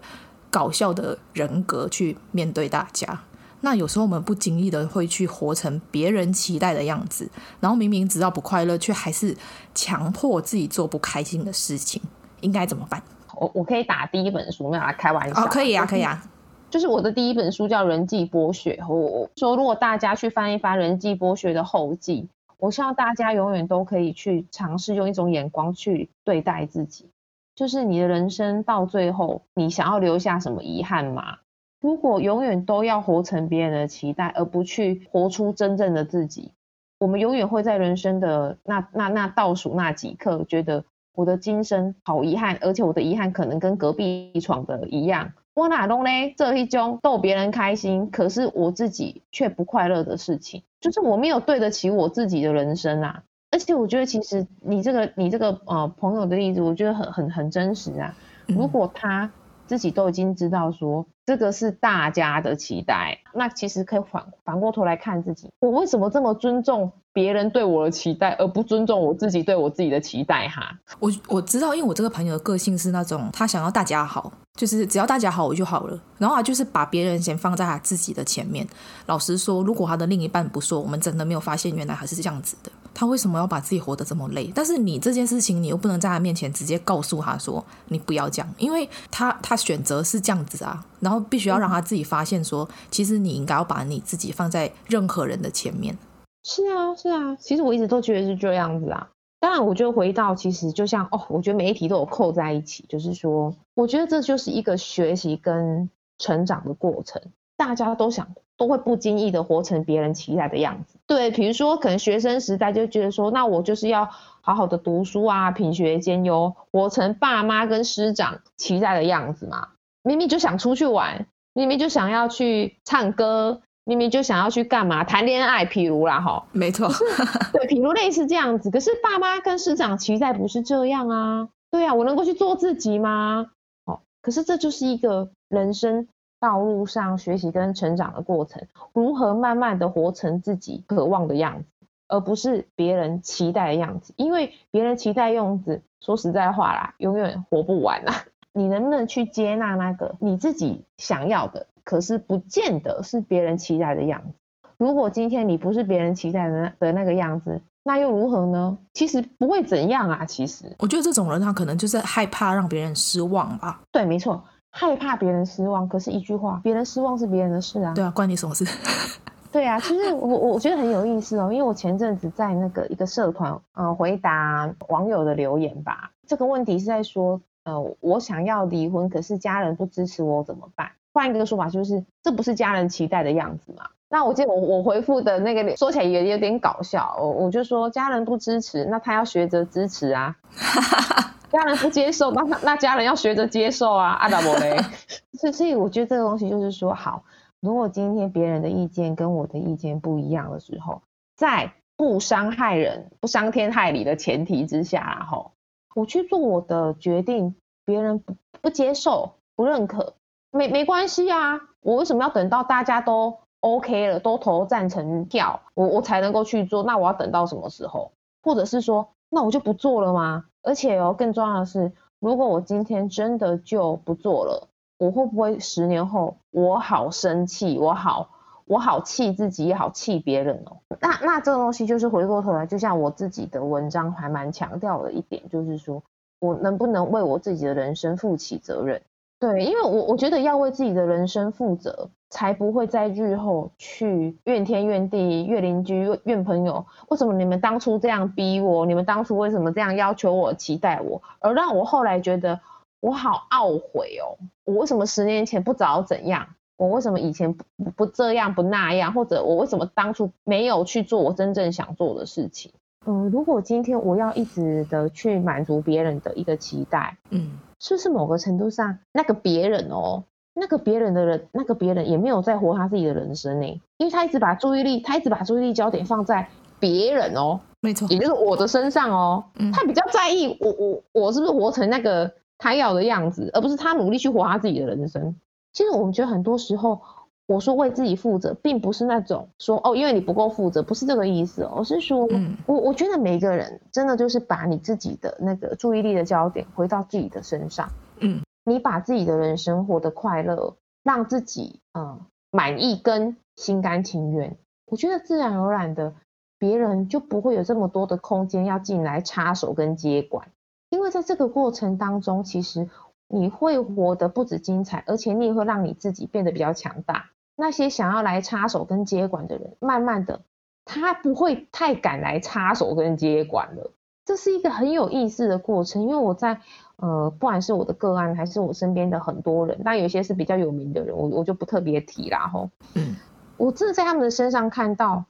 搞笑的人格去面对大家。那有时候我们不经意的会去活成别人期待的样子，然后明明知道不快乐，却还是强迫自己做不开心的事情，应该怎么办？我我可以打第一本书，没有来开玩笑。哦，可以啊，可以啊。就是我的第一本书叫《人际剥削》，我说如果大家去翻一翻《人际剥削》的后记，我希望大家永远都可以去尝试用一种眼光去对待自己。就是你的人生到最后，你想要留下什么遗憾吗？如果永远都要活成别人的期待，而不去活出真正的自己，我们永远会在人生的那那那倒数那几刻，觉得我的今生好遗憾，而且我的遗憾可能跟隔壁床的一样。我哪弄嘞？这一种逗别人开心，可是我自己却不快乐的事情，就是我没有对得起我自己的人生啊！而且我觉得，其实你这个你这个呃朋友的例子，我觉得很很很真实啊。如果他自己都已经知道说这个是大家的期待，那其实可以反反过头来看自己，我为什么这么尊重别人对我的期待，而不尊重我自己对我自己的期待？哈，我我知道，因为我这个朋友的个性是那种他想要大家好。就是只要大家好，我就好了。然后他就是把别人先放在他自己的前面。老实说，如果他的另一半不说，我们真的没有发现原来他是这样子的。他为什么要把自己活得这么累？但是你这件事情，你又不能在他面前直接告诉他说你不要这样，因为他他选择是这样子啊。然后必须要让他自己发现说，其实你应该要把你自己放在任何人的前面。是啊，是啊。其实我一直都觉得是这样子啊。当然，我觉得回到其实就像哦，我觉得每一题都有扣在一起，就是说，我觉得这就是一个学习跟成长的过程。大家都想都会不经意的活成别人期待的样子。对，比如说可能学生时代就觉得说，那我就是要好好的读书啊，品学兼优，活成爸妈跟师长期待的样子嘛。明明就想出去玩，明明就想要去唱歌。明明就想要去干嘛谈恋爱，譬如啦，哈，没错，对，譬如类似这样子。可是爸妈跟师长期待不是这样啊，对啊，我能够去做自己吗？哦，可是这就是一个人生道路上学习跟成长的过程，如何慢慢的活成自己渴望的样子，而不是别人期待的样子。因为别人期待的样子，说实在话啦，永远活不完啦。你能不能去接纳那个你自己想要的，可是不见得是别人期待的样子？如果今天你不是别人期待的的那个样子，那又如何呢？其实不会怎样啊。其实，我觉得这种人他可能就是害怕让别人失望吧。对，没错，害怕别人失望。可是，一句话，别人失望是别人的事啊。对啊，关你什么事？对啊，其实我我觉得很有意思哦，因为我前阵子在那个一个社团，呃，回答网友的留言吧。这个问题是在说，呃，我想要离婚，可是家人不支持我，怎么办？换一个说法就是，这不是家人期待的样子嘛？那我记得我我回复的那个说起来也有点搞笑，我我就说家人不支持，那他要学着支持啊。家人不接受，那那家人要学着接受啊。阿达伯雷，所以所以我觉得这个东西就是说，好，如果今天别人的意见跟我的意见不一样的时候，在不伤害人、不伤天害理的前提之下，然后我去做我的决定，别人不不接受、不认可。没没关系啊，我为什么要等到大家都 OK 了，都投赞成票，我我才能够去做？那我要等到什么时候？或者是说，那我就不做了吗？而且哦，更重要的是，如果我今天真的就不做了，我会不会十年后我好生气，我好我好气自己，也好气别人哦？那那这个东西就是回过头来，就像我自己的文章还蛮强调的一点，就是说我能不能为我自己的人生负起责任？对，因为我我觉得要为自己的人生负责，才不会在日后去怨天怨地、怨邻居、怨朋友。为什么你们当初这样逼我？你们当初为什么这样要求我、期待我？而让我后来觉得我好懊悔哦！我为什么十年前不早怎样？我为什么以前不不这样不那样？或者我为什么当初没有去做我真正想做的事情？嗯，如果今天我要一直的去满足别人的一个期待，嗯。是不是某个程度上，那个别人哦，那个别人的人，那个别人也没有在活他自己的人生呢？因为他一直把注意力，他一直把注意力焦点放在别人哦，没错，也就是我的身上哦，嗯，他比较在意我我我是不是活成那个他要的样子，而不是他努力去活他自己的人生。其实我们觉得很多时候。我说为自己负责，并不是那种说哦，因为你不够负责，不是这个意思哦，而是说，嗯、我我觉得每一个人真的就是把你自己的那个注意力的焦点回到自己的身上，嗯，你把自己的人生活得快乐，让自己嗯满意跟心甘情愿，我觉得自然而然的，别人就不会有这么多的空间要进来插手跟接管，因为在这个过程当中，其实你会活得不止精彩，而且你也会让你自己变得比较强大。那些想要来插手跟接管的人，慢慢的，他不会太敢来插手跟接管了。这是一个很有意思的过程，因为我在呃，不管是我的个案，还是我身边的很多人，但有些是比较有名的人，我我就不特别提啦吼。嗯，我真的在他们的身上看到，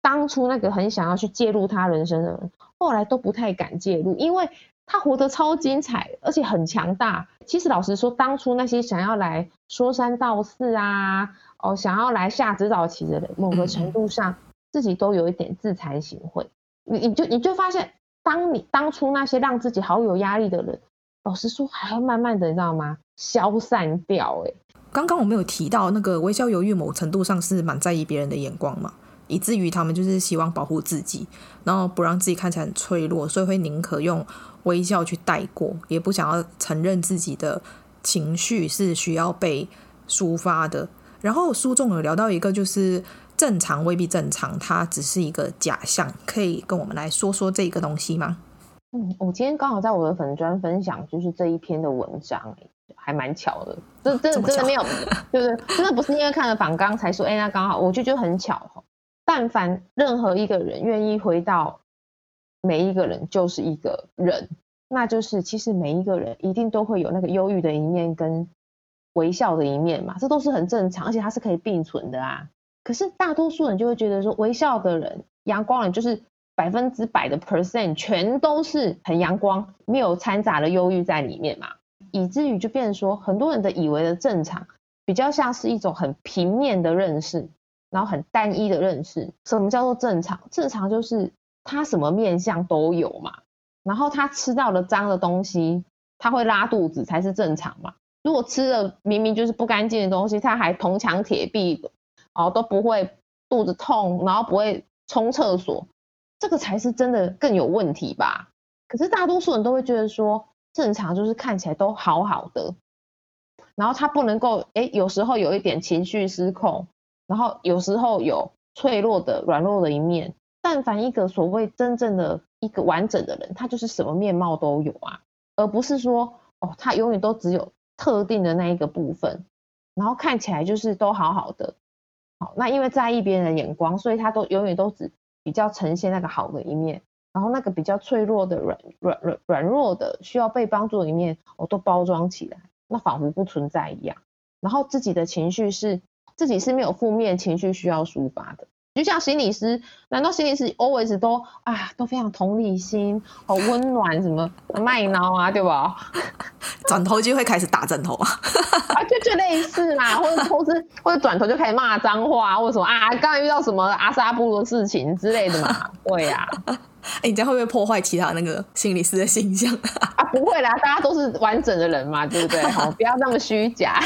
当初那个很想要去介入他人生的人，后来都不太敢介入，因为他活得超精彩，而且很强大。其实老实说，当初那些想要来说三道四啊。哦，想要来下指导棋的人，某个程度上自己都有一点自惭形秽。你你就你就发现，当你当初那些让自己好有压力的人，老实说，还会慢慢的，你知道吗？消散掉。哎，刚刚我们有提到那个微笑犹豫，某程度上是蛮在意别人的眼光嘛，以至于他们就是希望保护自己，然后不让自己看起来很脆弱，所以会宁可用微笑去带过，也不想要承认自己的情绪是需要被抒发的。然后书中有聊到一个，就是正常未必正常，它只是一个假象，可以跟我们来说说这个东西吗？嗯，我今天刚好在我的粉专分享，就是这一篇的文章，还蛮巧的，这真的真的没有，对不对？真的不是因为看了访纲才说，哎，那刚好，我就觉得很巧。但凡任何一个人愿意回到每一个人就是一个人，那就是其实每一个人一定都会有那个忧郁的一面跟。微笑的一面嘛，这都是很正常，而且它是可以并存的啊。可是大多数人就会觉得说，微笑的人、阳光人就是百分之百的 percent 全都是很阳光，没有掺杂的忧郁在里面嘛，以至于就变成说，很多人的以为的正常，比较像是一种很平面的认识，然后很单一的认识。什么叫做正常？正常就是他什么面相都有嘛。然后他吃到了脏的东西，他会拉肚子才是正常嘛。如果吃了明明就是不干净的东西，他还铜墙铁壁，哦都不会肚子痛，然后不会冲厕所，这个才是真的更有问题吧？可是大多数人都会觉得说，正常就是看起来都好好的，然后他不能够，诶，有时候有一点情绪失控，然后有时候有脆弱的、软弱的一面。但凡一个所谓真正的一个完整的人，他就是什么面貌都有啊，而不是说，哦，他永远都只有。特定的那一个部分，然后看起来就是都好好的，好，那因为在意别人的眼光，所以他都永远都只比较呈现那个好的一面，然后那个比较脆弱的、软软软软弱的、需要被帮助的一面，我都包装起来，那仿佛不存在一样。然后自己的情绪是自己是没有负面情绪需要抒发的。就像心理师，难道心理师 always 都啊都非常同理心，好温暖，什么麦闹啊，对吧？转头就会开始打枕头啊，啊，就就类似嘛，或者或者或者转头就开始骂脏话，或者什么啊，刚才遇到什么阿萨布的事情之类的嘛，对呀、啊。哎、欸，你这样会不会破坏其他那个心理师的形象啊？不会啦，大家都是完整的人嘛，对不对？好，不要那么虚假。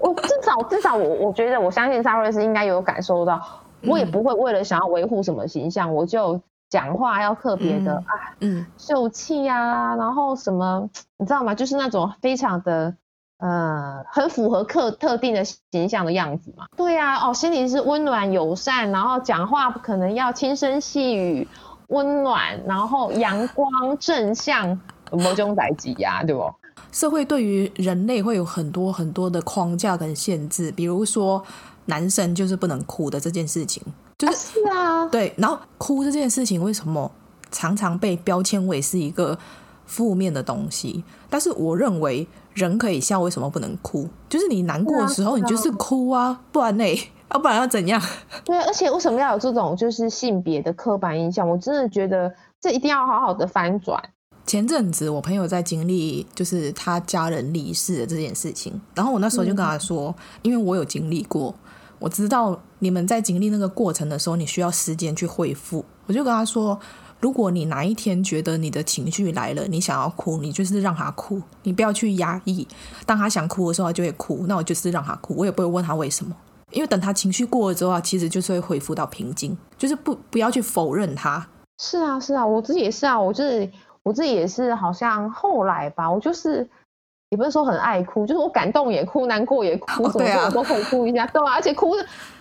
我至少至少我我觉得我相信萨瑞斯应该有感受到，我也不会为了想要维护什么形象，嗯、我就讲话要特别的、嗯、啊，嗯，秀气啊，然后什么你知道吗？就是那种非常的呃很符合特特定的形象的样子嘛。对呀、啊，哦，心里是温暖友善，然后讲话可能要轻声细语，温暖，然后阳光正向，某种代志呀，对不？社会对于人类会有很多很多的框架跟限制，比如说男生就是不能哭的这件事情，就是、啊、是啊，对。然后哭这件事情为什么常常被标签为是一个负面的东西？但是我认为人可以笑，为什么不能哭？就是你难过的时候，你就是哭啊，啊不然呢？要 不然要怎样？对，而且为什么要有这种就是性别的刻板印象？我真的觉得这一定要好好的翻转。前阵子我朋友在经历就是他家人离世的这件事情，然后我那时候就跟他说，因为我有经历过，我知道你们在经历那个过程的时候，你需要时间去恢复。我就跟他说，如果你哪一天觉得你的情绪来了，你想要哭，你就是让他哭，你不要去压抑。当他想哭的时候，他就会哭，那我就是让他哭，我也不会问他为什么，因为等他情绪过了之后，其实就是会恢复到平静，就是不不要去否认他。是啊，是啊，我自己也是啊，我就是。我自己也是，好像后来吧，我就是也不是说很爱哭，就是我感动也哭，难过也哭，什么时候都可以哭一下，对吧？而且哭，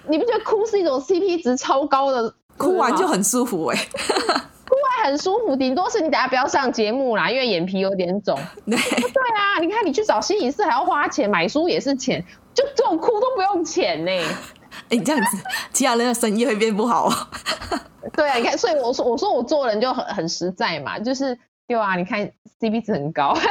你不觉得哭是一种 CP 值超高的？哭完就很舒服哎、欸，哭完很舒服，顶多是你等下不要上节目啦，因为眼皮有点肿。对，对啊，你看你去找心理师还要花钱，买书也是钱，就这种哭都不用钱呢、欸。哎、欸，你这样子，其他人的生意会变不好。对啊，你看，所以我说，我说我做人就很很实在嘛，就是。对啊，你看 CP 值很高。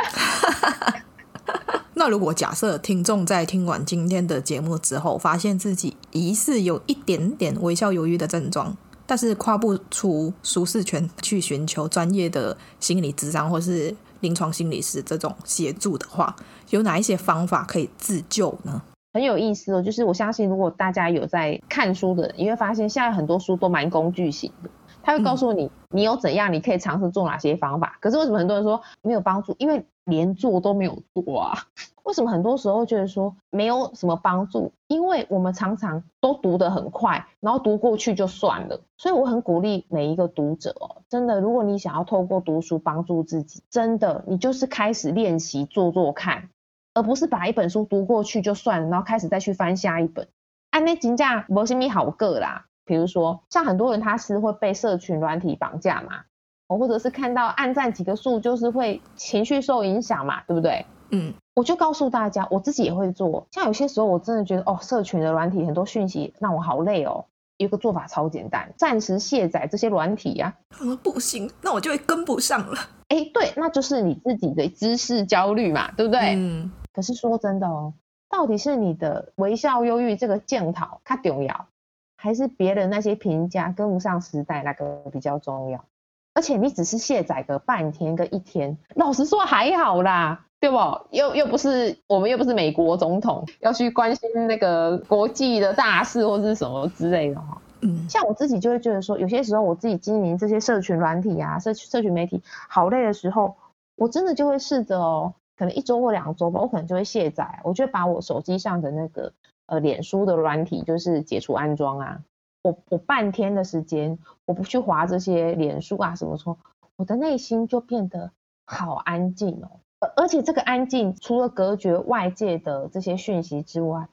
那如果假设听众在听完今天的节目之后，发现自己疑似有一点点微笑犹豫的症状，但是跨不出舒适圈去寻求专业的心理咨商或是临床心理师这种协助的话，有哪一些方法可以自救呢？很有意思哦，就是我相信如果大家有在看书的人，你会发现现在很多书都蛮工具型的。他会告诉你，你有怎样，你可以尝试做哪些方法。可是为什么很多人说没有帮助？因为连做都没有做啊。为什么很多时候觉得说没有什么帮助？因为我们常常都读得很快，然后读过去就算了。所以我很鼓励每一个读者哦，真的，如果你想要透过读书帮助自己，真的，你就是开始练习做做看，而不是把一本书读过去就算了，然后开始再去翻下一本。安内金价没什么好个啦。比如说，像很多人他是会被社群软体绑架嘛，哦，或者是看到按赞几个数就是会情绪受影响嘛，对不对？嗯，我就告诉大家，我自己也会做。像有些时候我真的觉得，哦，社群的软体很多讯息让我好累哦。有一个做法超简单，暂时卸载这些软体呀。嗯，不行，那我就会跟不上了。哎，对，那就是你自己的知识焦虑嘛，对不对？嗯。可是说真的哦，到底是你的微笑忧郁这个检讨它重要？还是别人那些评价跟不上时代，那个比较重要。而且你只是卸载个半天跟一天，老实说还好啦，对不？又又不是我们又不是美国总统要去关心那个国际的大事或是什么之类的哈。嗯，像我自己就会觉得说，有些时候我自己经营这些社群软体啊，社社群媒体好累的时候，我真的就会试着哦，可能一周或两周吧，我可能就会卸载，我就把我手机上的那个呃脸书的软体就是解除安装啊，我我半天的时间我不去滑这些脸书啊什么说，我的内心就变得好安静哦，而且这个安静除了隔绝外界的这些讯息之外，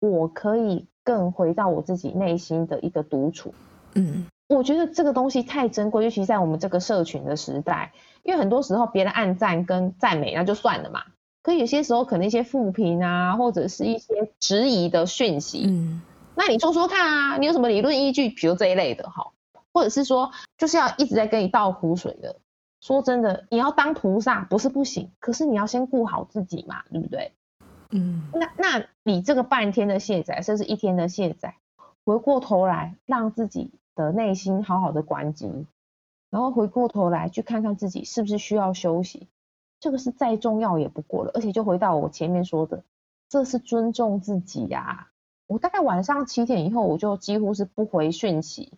我可以。更回到我自己内心的一个独处，嗯，我觉得这个东西太珍贵，尤其在我们这个社群的时代，因为很多时候别人按赞跟赞美那就算了嘛，可有些时候可能一些负评啊，或者是一些质疑的讯息，嗯，那你说说看啊，你有什么理论依据？比如这一类的哈，或者是说就是要一直在跟你倒苦水的，说真的，你要当菩萨不是不行，可是你要先顾好自己嘛，对不对？嗯，那那你这个半天的卸载，甚至一天的卸载，回过头来让自己的内心好好的关机，然后回过头来去看看自己是不是需要休息，这个是再重要也不过了。而且就回到我前面说的，这是尊重自己呀、啊。我大概晚上七点以后，我就几乎是不回讯息，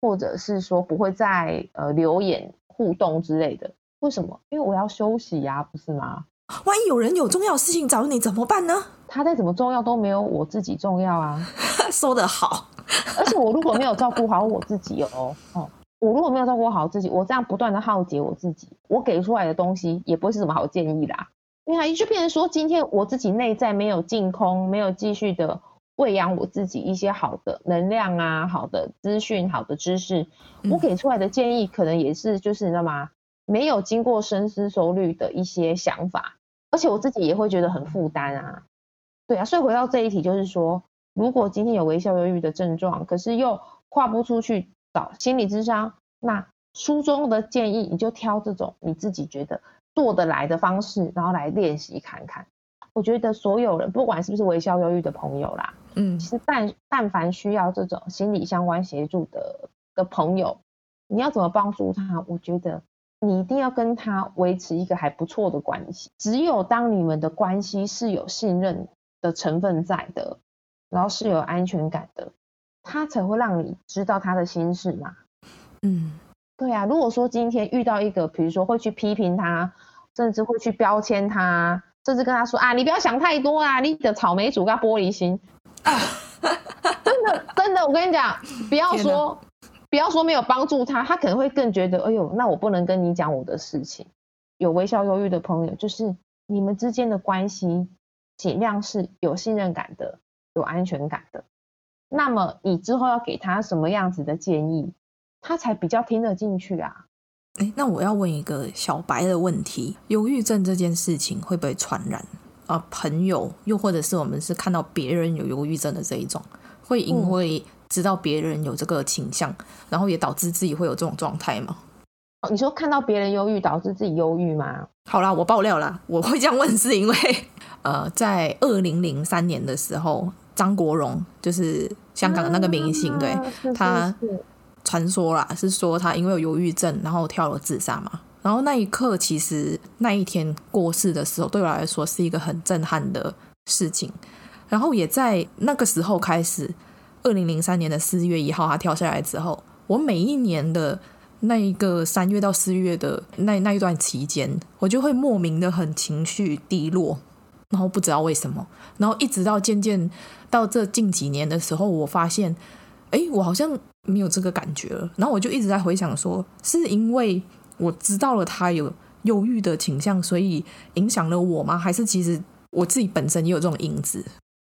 或者是说不会再呃留言互动之类的。为什么？因为我要休息呀、啊，不是吗？万一有人有重要事情找你怎么办呢？他再怎么重要都没有我自己重要啊！说得好，而且我如果没有照顾好我自己哦哦，我如果没有照顾好自己，我这样不断的耗竭我自己，我给出来的东西也不会是什么好建议啦。因为就变成说，今天我自己内在没有净空，没有继续的喂养我自己一些好的能量啊，好的资讯，好的知识，我给出来的建议可能也是就是你知道吗？没有经过深思熟虑的一些想法。而且我自己也会觉得很负担啊，对啊，所以回到这一题，就是说，如果今天有微笑忧郁的症状，可是又跨不出去找心理咨商，那书中的建议，你就挑这种你自己觉得做得来的方式，然后来练习看看。我觉得所有人，不管是不是微笑忧郁的朋友啦，嗯，其实但但凡需要这种心理相关协助的的朋友，你要怎么帮助他？我觉得。你一定要跟他维持一个还不错的关系。只有当你们的关系是有信任的成分在的，然后是有安全感的，他才会让你知道他的心事嘛。嗯，对啊。如果说今天遇到一个，比如说会去批评他，甚至会去标签他，甚至跟他说啊，你不要想太多啊，你的草莓主跟玻璃心啊，真的真的，我跟你讲，不要说。不要说没有帮助他，他可能会更觉得，哎呦，那我不能跟你讲我的事情。有微笑忧郁的朋友，就是你们之间的关系尽量是有信任感的、有安全感的。那么你之后要给他什么样子的建议，他才比较听得进去啊？哎，那我要问一个小白的问题：忧郁症这件事情会不会传染啊？呃，朋友，又或者是我们是看到别人有忧郁症的这一种，会因为、嗯？知道别人有这个倾向，然后也导致自己会有这种状态吗？你说看到别人忧郁导致自己忧郁吗？好啦，我爆料啦，我会这样问是因为，呃，在二零零三年的时候，张国荣就是香港的那个明星，啊、对，他传说啦是说他因为有忧郁症，然后跳楼自杀嘛。然后那一刻，其实那一天过世的时候，对我来说是一个很震撼的事情。然后也在那个时候开始。二零零三年的四月一号，他跳下来之后，我每一年的那一个三月到四月的那那一段期间，我就会莫名的很情绪低落，然后不知道为什么，然后一直到渐渐到这近几年的时候，我发现，哎，我好像没有这个感觉了。然后我就一直在回想说，是因为我知道了他有忧郁的倾向，所以影响了我吗？还是其实我自己本身也有这种因子？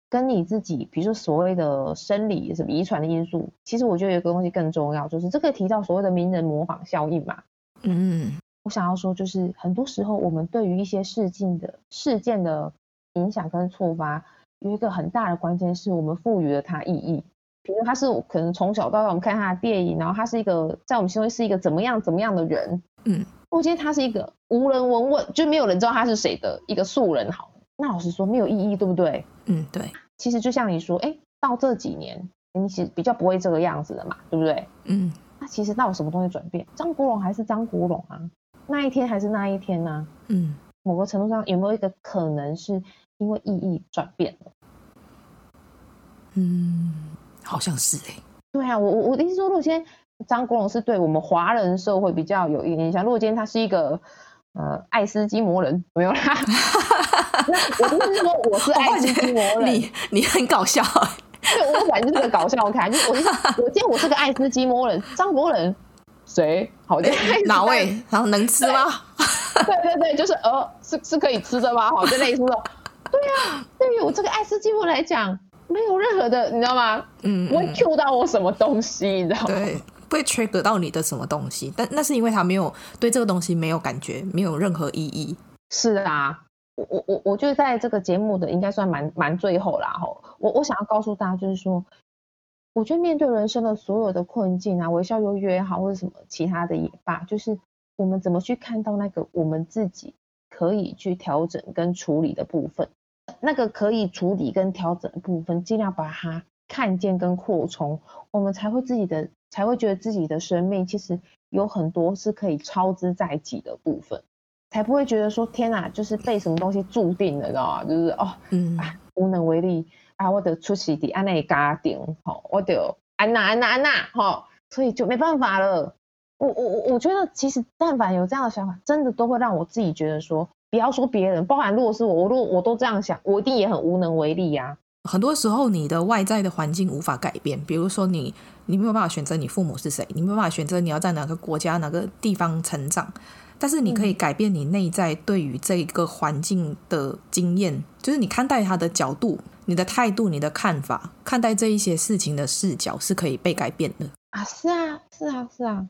跟你自己，比如说所谓的生理什么遗传的因素，其实我觉得有一个东西更重要，就是这个提到所谓的名人模仿效应嘛。嗯，我想要说，就是很多时候我们对于一些事件的事件的影响跟触发，有一个很大的关键是我们赋予了它意义。比如他是可能从小到大我们看他的电影，然后他是一个在我们心中是一个怎么样怎么样的人。嗯，我觉得他是一个无人闻问，就没有人知道他是谁的一个素人。好，那老实说没有意义，对不对？嗯，对。其实就像你说，哎，到这几年，你其实比较不会这个样子的嘛，对不对？嗯。那其实到底什么东西转变？张国荣还是张国荣啊？那一天还是那一天呢、啊？嗯。某个程度上有没有一个可能是因为意义转变了？嗯，好像是哎、欸。对啊，我我我的意思说，如果今天张国荣是对我们华人社会比较有影响，如果今天他是一个呃爱斯基摩人，没有啦。我不是说我是爱斯基摩人，你你很搞笑。对，我反正就是个搞笑看，就是我就是我今天我是个爱斯基摩人，张国荣谁？好，就哪位？然后能吃吗？对对对，就是呃，是是可以吃的吗？好，就类似的。对啊，对于我这个爱斯基摩来讲，没有任何的，你知道吗？嗯，不会 Q 到我什么东西，你知道吗？对，不会 trigger 到你的什么东西，但那是因为他没有对这个东西没有感觉，没有任何意义。是啊。我我我我觉得在这个节目的应该算蛮蛮最后啦吼，我我想要告诉大家就是说，我觉得面对人生的所有的困境啊，微笑忧郁也好，或者什么其他的也罢，就是我们怎么去看到那个我们自己可以去调整跟处理的部分，那个可以处理跟调整的部分，尽量把它看见跟扩充，我们才会自己的才会觉得自己的生命其实有很多是可以超之在己的部分。才不会觉得说天哪，就是被什么东西注定了，知道吗？就是哦，嗯啊，无能为力我得出席的安内家庭，好，我得安娜安娜安娜，好，所以就没办法了。我我我我觉得其实但凡有这样的想法，真的都会让我自己觉得说，不要说别人，包含如果是我，我如果我都这样想，我一定也很无能为力呀、啊。很多时候，你的外在的环境无法改变，比如说你你没有办法选择你父母是谁，你没有办法选择你要在哪个国家哪个地方成长。但是你可以改变你内在对于这一个环境的经验，就是你看待它的角度、你的态度、你的看法，看待这一些事情的视角是可以被改变的啊！是啊，是啊，是啊，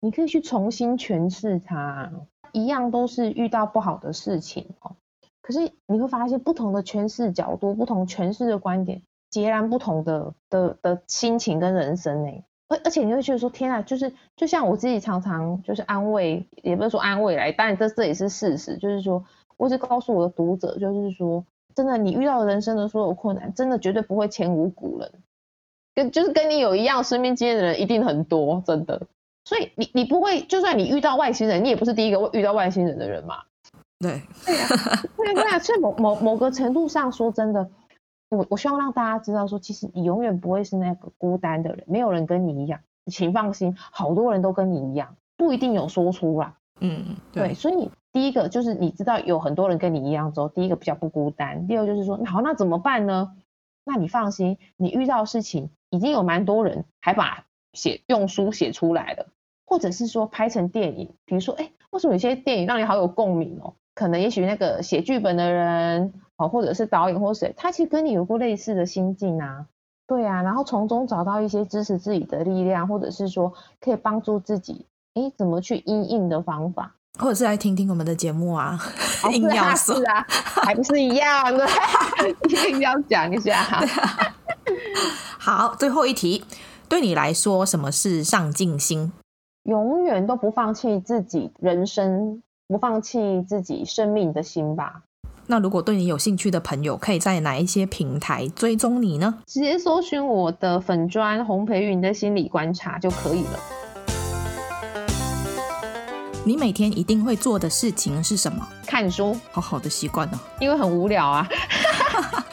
你可以去重新诠释它。一样都是遇到不好的事情哦，可是你会发现不同的诠释角度、不同诠释的观点，截然不同的的的心情跟人生呢。而而且你会觉得说天啊，就是就像我自己常常就是安慰，也不是说安慰来，当然这这也是事实，就是说，我一直告诉我的读者，就是说，真的，你遇到人生的所有困难，真的绝对不会前无古人，跟就是跟你有一样生命经验的人一定很多，真的。所以你你不会，就算你遇到外星人，你也不是第一个会遇到外星人的人嘛。对，对啊，对啊，对啊。所以某某某个程度上说，真的。我我希望让大家知道说，其实你永远不会是那个孤单的人，没有人跟你一样，请放心，好多人都跟你一样，不一定有说出来。嗯，对，对，所以第一个就是你知道有很多人跟你一样之后，第一个比较不孤单。第二个就是说，好，那怎么办呢？那你放心，你遇到事情已经有蛮多人还把写用书写出来了，或者是说拍成电影。比如说，哎，为什么有些电影让你好有共鸣哦？可能也许那个写剧本的人。哦，或者是导演或谁，他其实跟你有过类似的心境啊，对啊，然后从中找到一些支持自己的力量，或者是说可以帮助自己，诶，怎么去因应的方法，或者是来听听我们的节目啊，哦、硬要说是啊，还不是一样的，一定 要讲一下。好，最后一题，对你来说，什么是上进心？永远都不放弃自己人生，不放弃自己生命的心吧。那如果对你有兴趣的朋友，可以在哪一些平台追踪你呢？直接搜寻我的粉砖洪培云的心理观察就可以了。你每天一定会做的事情是什么？看书，好好的习惯哦。因为很无聊啊。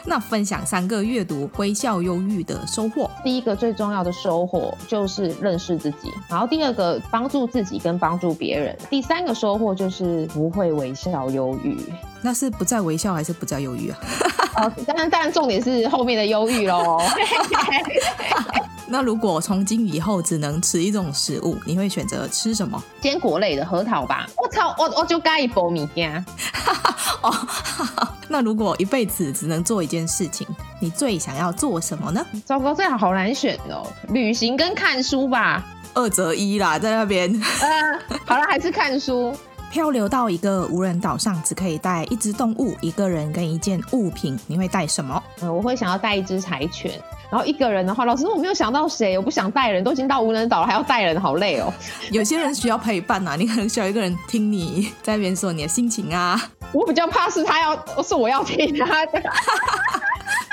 那分享三个阅读微笑忧郁的收获。第一个最重要的收获就是认识自己，然后第二个帮助自己跟帮助别人，第三个收获就是不会微笑忧郁。那是不再微笑还是不再忧郁啊？哦，当然，当然，重点是后面的忧郁喽。那如果从今以后只能吃一种食物，你会选择吃什么？坚果类的核桃吧。我操，我我就该一包米羹。哦，那如果一辈子只能做一件事情，你最想要做什么呢？糟糕，这样好难选哦。旅行跟看书吧，二择一啦，在那边。呃，好了，还是看书。漂流到一个无人岛上，只可以带一只动物、一个人跟一件物品，你会带什么？嗯，我会想要带一只柴犬。然后一个人的话，老师我没有想到谁，我不想带人，都已经到无人岛了，还要带人，好累哦。有些人需要陪伴呐、啊，你可能需要一个人听你在那边说你的心情啊。我比较怕是他要，是我要听他的。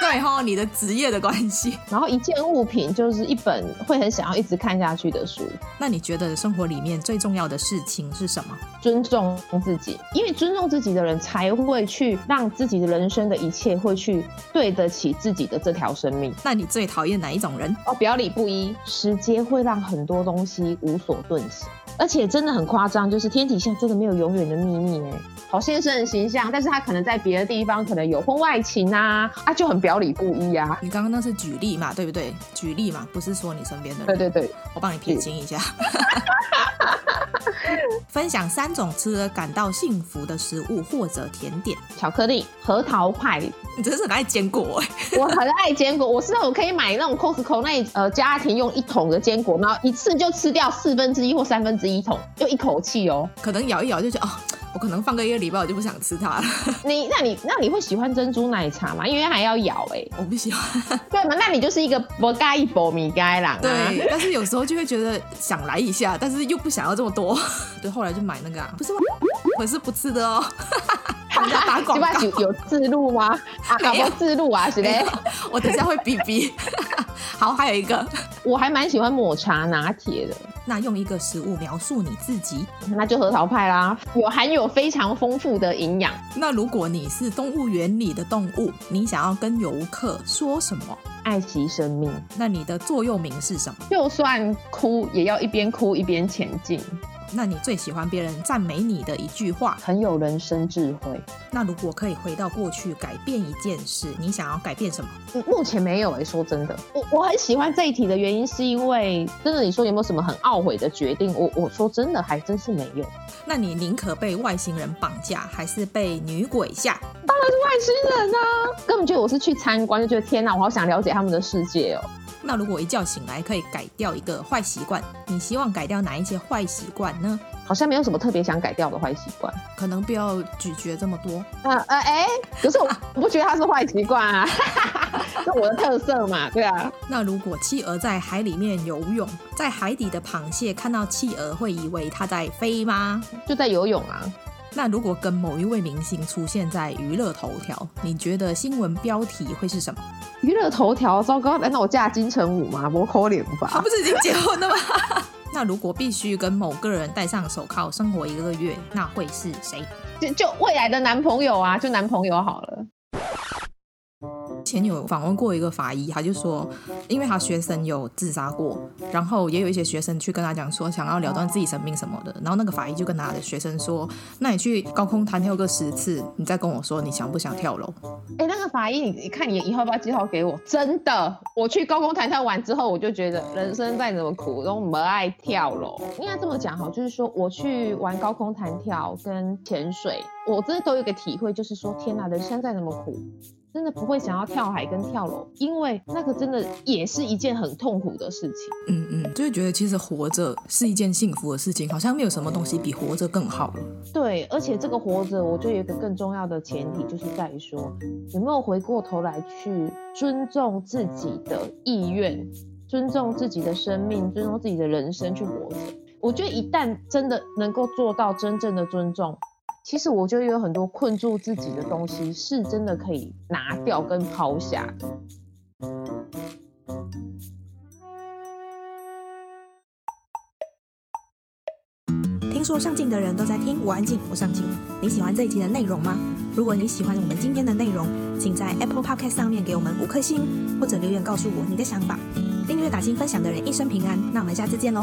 对对哈，你的职业的关系。然后一件物品就是一本会很想要一直看下去的书。那你觉得生活里面最重要的事情是什么？尊重自己，因为尊重自己的人才会去让自己的人生的一切会去对得起自己的这条生命。那你最讨厌哪一种人？哦，表里不一，时间会让很多东西无所遁形。而且真的很夸张，就是天底下真的没有永远的秘密哎。好先生的形象，但是他可能在别的地方可能有婚外情啊，啊就很表里不一啊。你刚刚那是举例嘛，对不对？举例嘛，不是说你身边的人。对对对，我帮你撇清一下。分享三种吃了感到幸福的食物或者甜点：巧克力、核桃派。你真是很爱坚果哎！我很爱坚果，我是那种可以买那种 Costco 那呃家庭用一桶的坚果，然后一次就吃掉四分之一或三分之一桶，就一口气哦。可能咬一咬就觉得哦，我可能放个一个礼拜我就不想吃它了。你那你那你会喜欢珍珠奶茶吗？因为还要咬哎。我不喜欢。对吗？那你就是一个不该一波米该啦。对，但是有时候就会觉得想来一下，但是又不想要这么多。对，后来就买那个啊，不是，我是不吃的哦。人家打广告 有有自录吗？啊，搞不自录啊，是的。我等下会哔哔。好，还有一个，我还蛮喜欢抹茶拿铁的。那用一个食物描述你自己，那就核桃派啦，有含有非常丰富的营养。那如果你是动物园里的动物，你想要跟游客说什么？爱惜生命。那你的座右铭是什么？就算哭，也要一边哭一边前进。那你最喜欢别人赞美你的一句话？很有人生智慧。那如果可以回到过去改变一件事，你想要改变什么？嗯，目前没有诶、欸，说真的，我我很喜欢这一题的原因是因为，真的你说有没有什么很懊悔的决定？我我说真的还真是没有。那你宁可被外星人绑架，还是被女鬼吓？当然是外星人啊！根本就我是去参观，就觉得天哪，我好想了解他们的世界哦。那如果一觉醒来可以改掉一个坏习惯，你希望改掉哪一些坏习惯呢？好像没有什么特别想改掉的坏习惯，可能不要咀嚼这么多。呃呃哎，可是我不觉得它是坏习惯啊，是我的特色嘛，对啊。那如果企鹅在海里面游泳，在海底的螃蟹看到企鹅会以为它在飞吗？就在游泳啊。那如果跟某一位明星出现在娱乐头条，你觉得新闻标题会是什么？娱乐头条，糟糕，难道我嫁金城武吗？我可怜吧？他不是已经结婚了吗？那如果必须跟某个人戴上手铐生活一个月，那会是谁？就就未来的男朋友啊，就男朋友好了。前有访问过一个法医，他就说，因为他学生有自杀过，然后也有一些学生去跟他讲说想要了断自己生命什么的，然后那个法医就跟他的学生说，那你去高空弹跳个十次，你再跟我说你想不想跳楼？哎，那个法医，你你看你以后要不要介绍给我？真的，我去高空弹跳完之后，我就觉得人生再怎么苦都没爱跳楼。应该这么讲哈，就是说我去玩高空弹跳跟潜水，我真的都有一个体会，就是说天哪，人生再怎么苦。真的不会想要跳海跟跳楼，因为那个真的也是一件很痛苦的事情。嗯嗯，就会觉得其实活着是一件幸福的事情，好像没有什么东西比活着更好了。对，而且这个活着，我觉得有一个更重要的前提，就是在于说有没有回过头来去尊重自己的意愿，尊重自己的生命，尊重自己的人生去活着。我觉得一旦真的能够做到真正的尊重。其实我觉得有很多困住自己的东西，是真的可以拿掉跟抛下。听说上镜的人都在听，我安静，我上镜。你喜欢这一集的内容吗？如果你喜欢我们今天的内容，请在 Apple Podcast 上面给我们五颗星，或者留言告诉我你的想法。订阅打新分享的人一生平安。那我们下次见喽。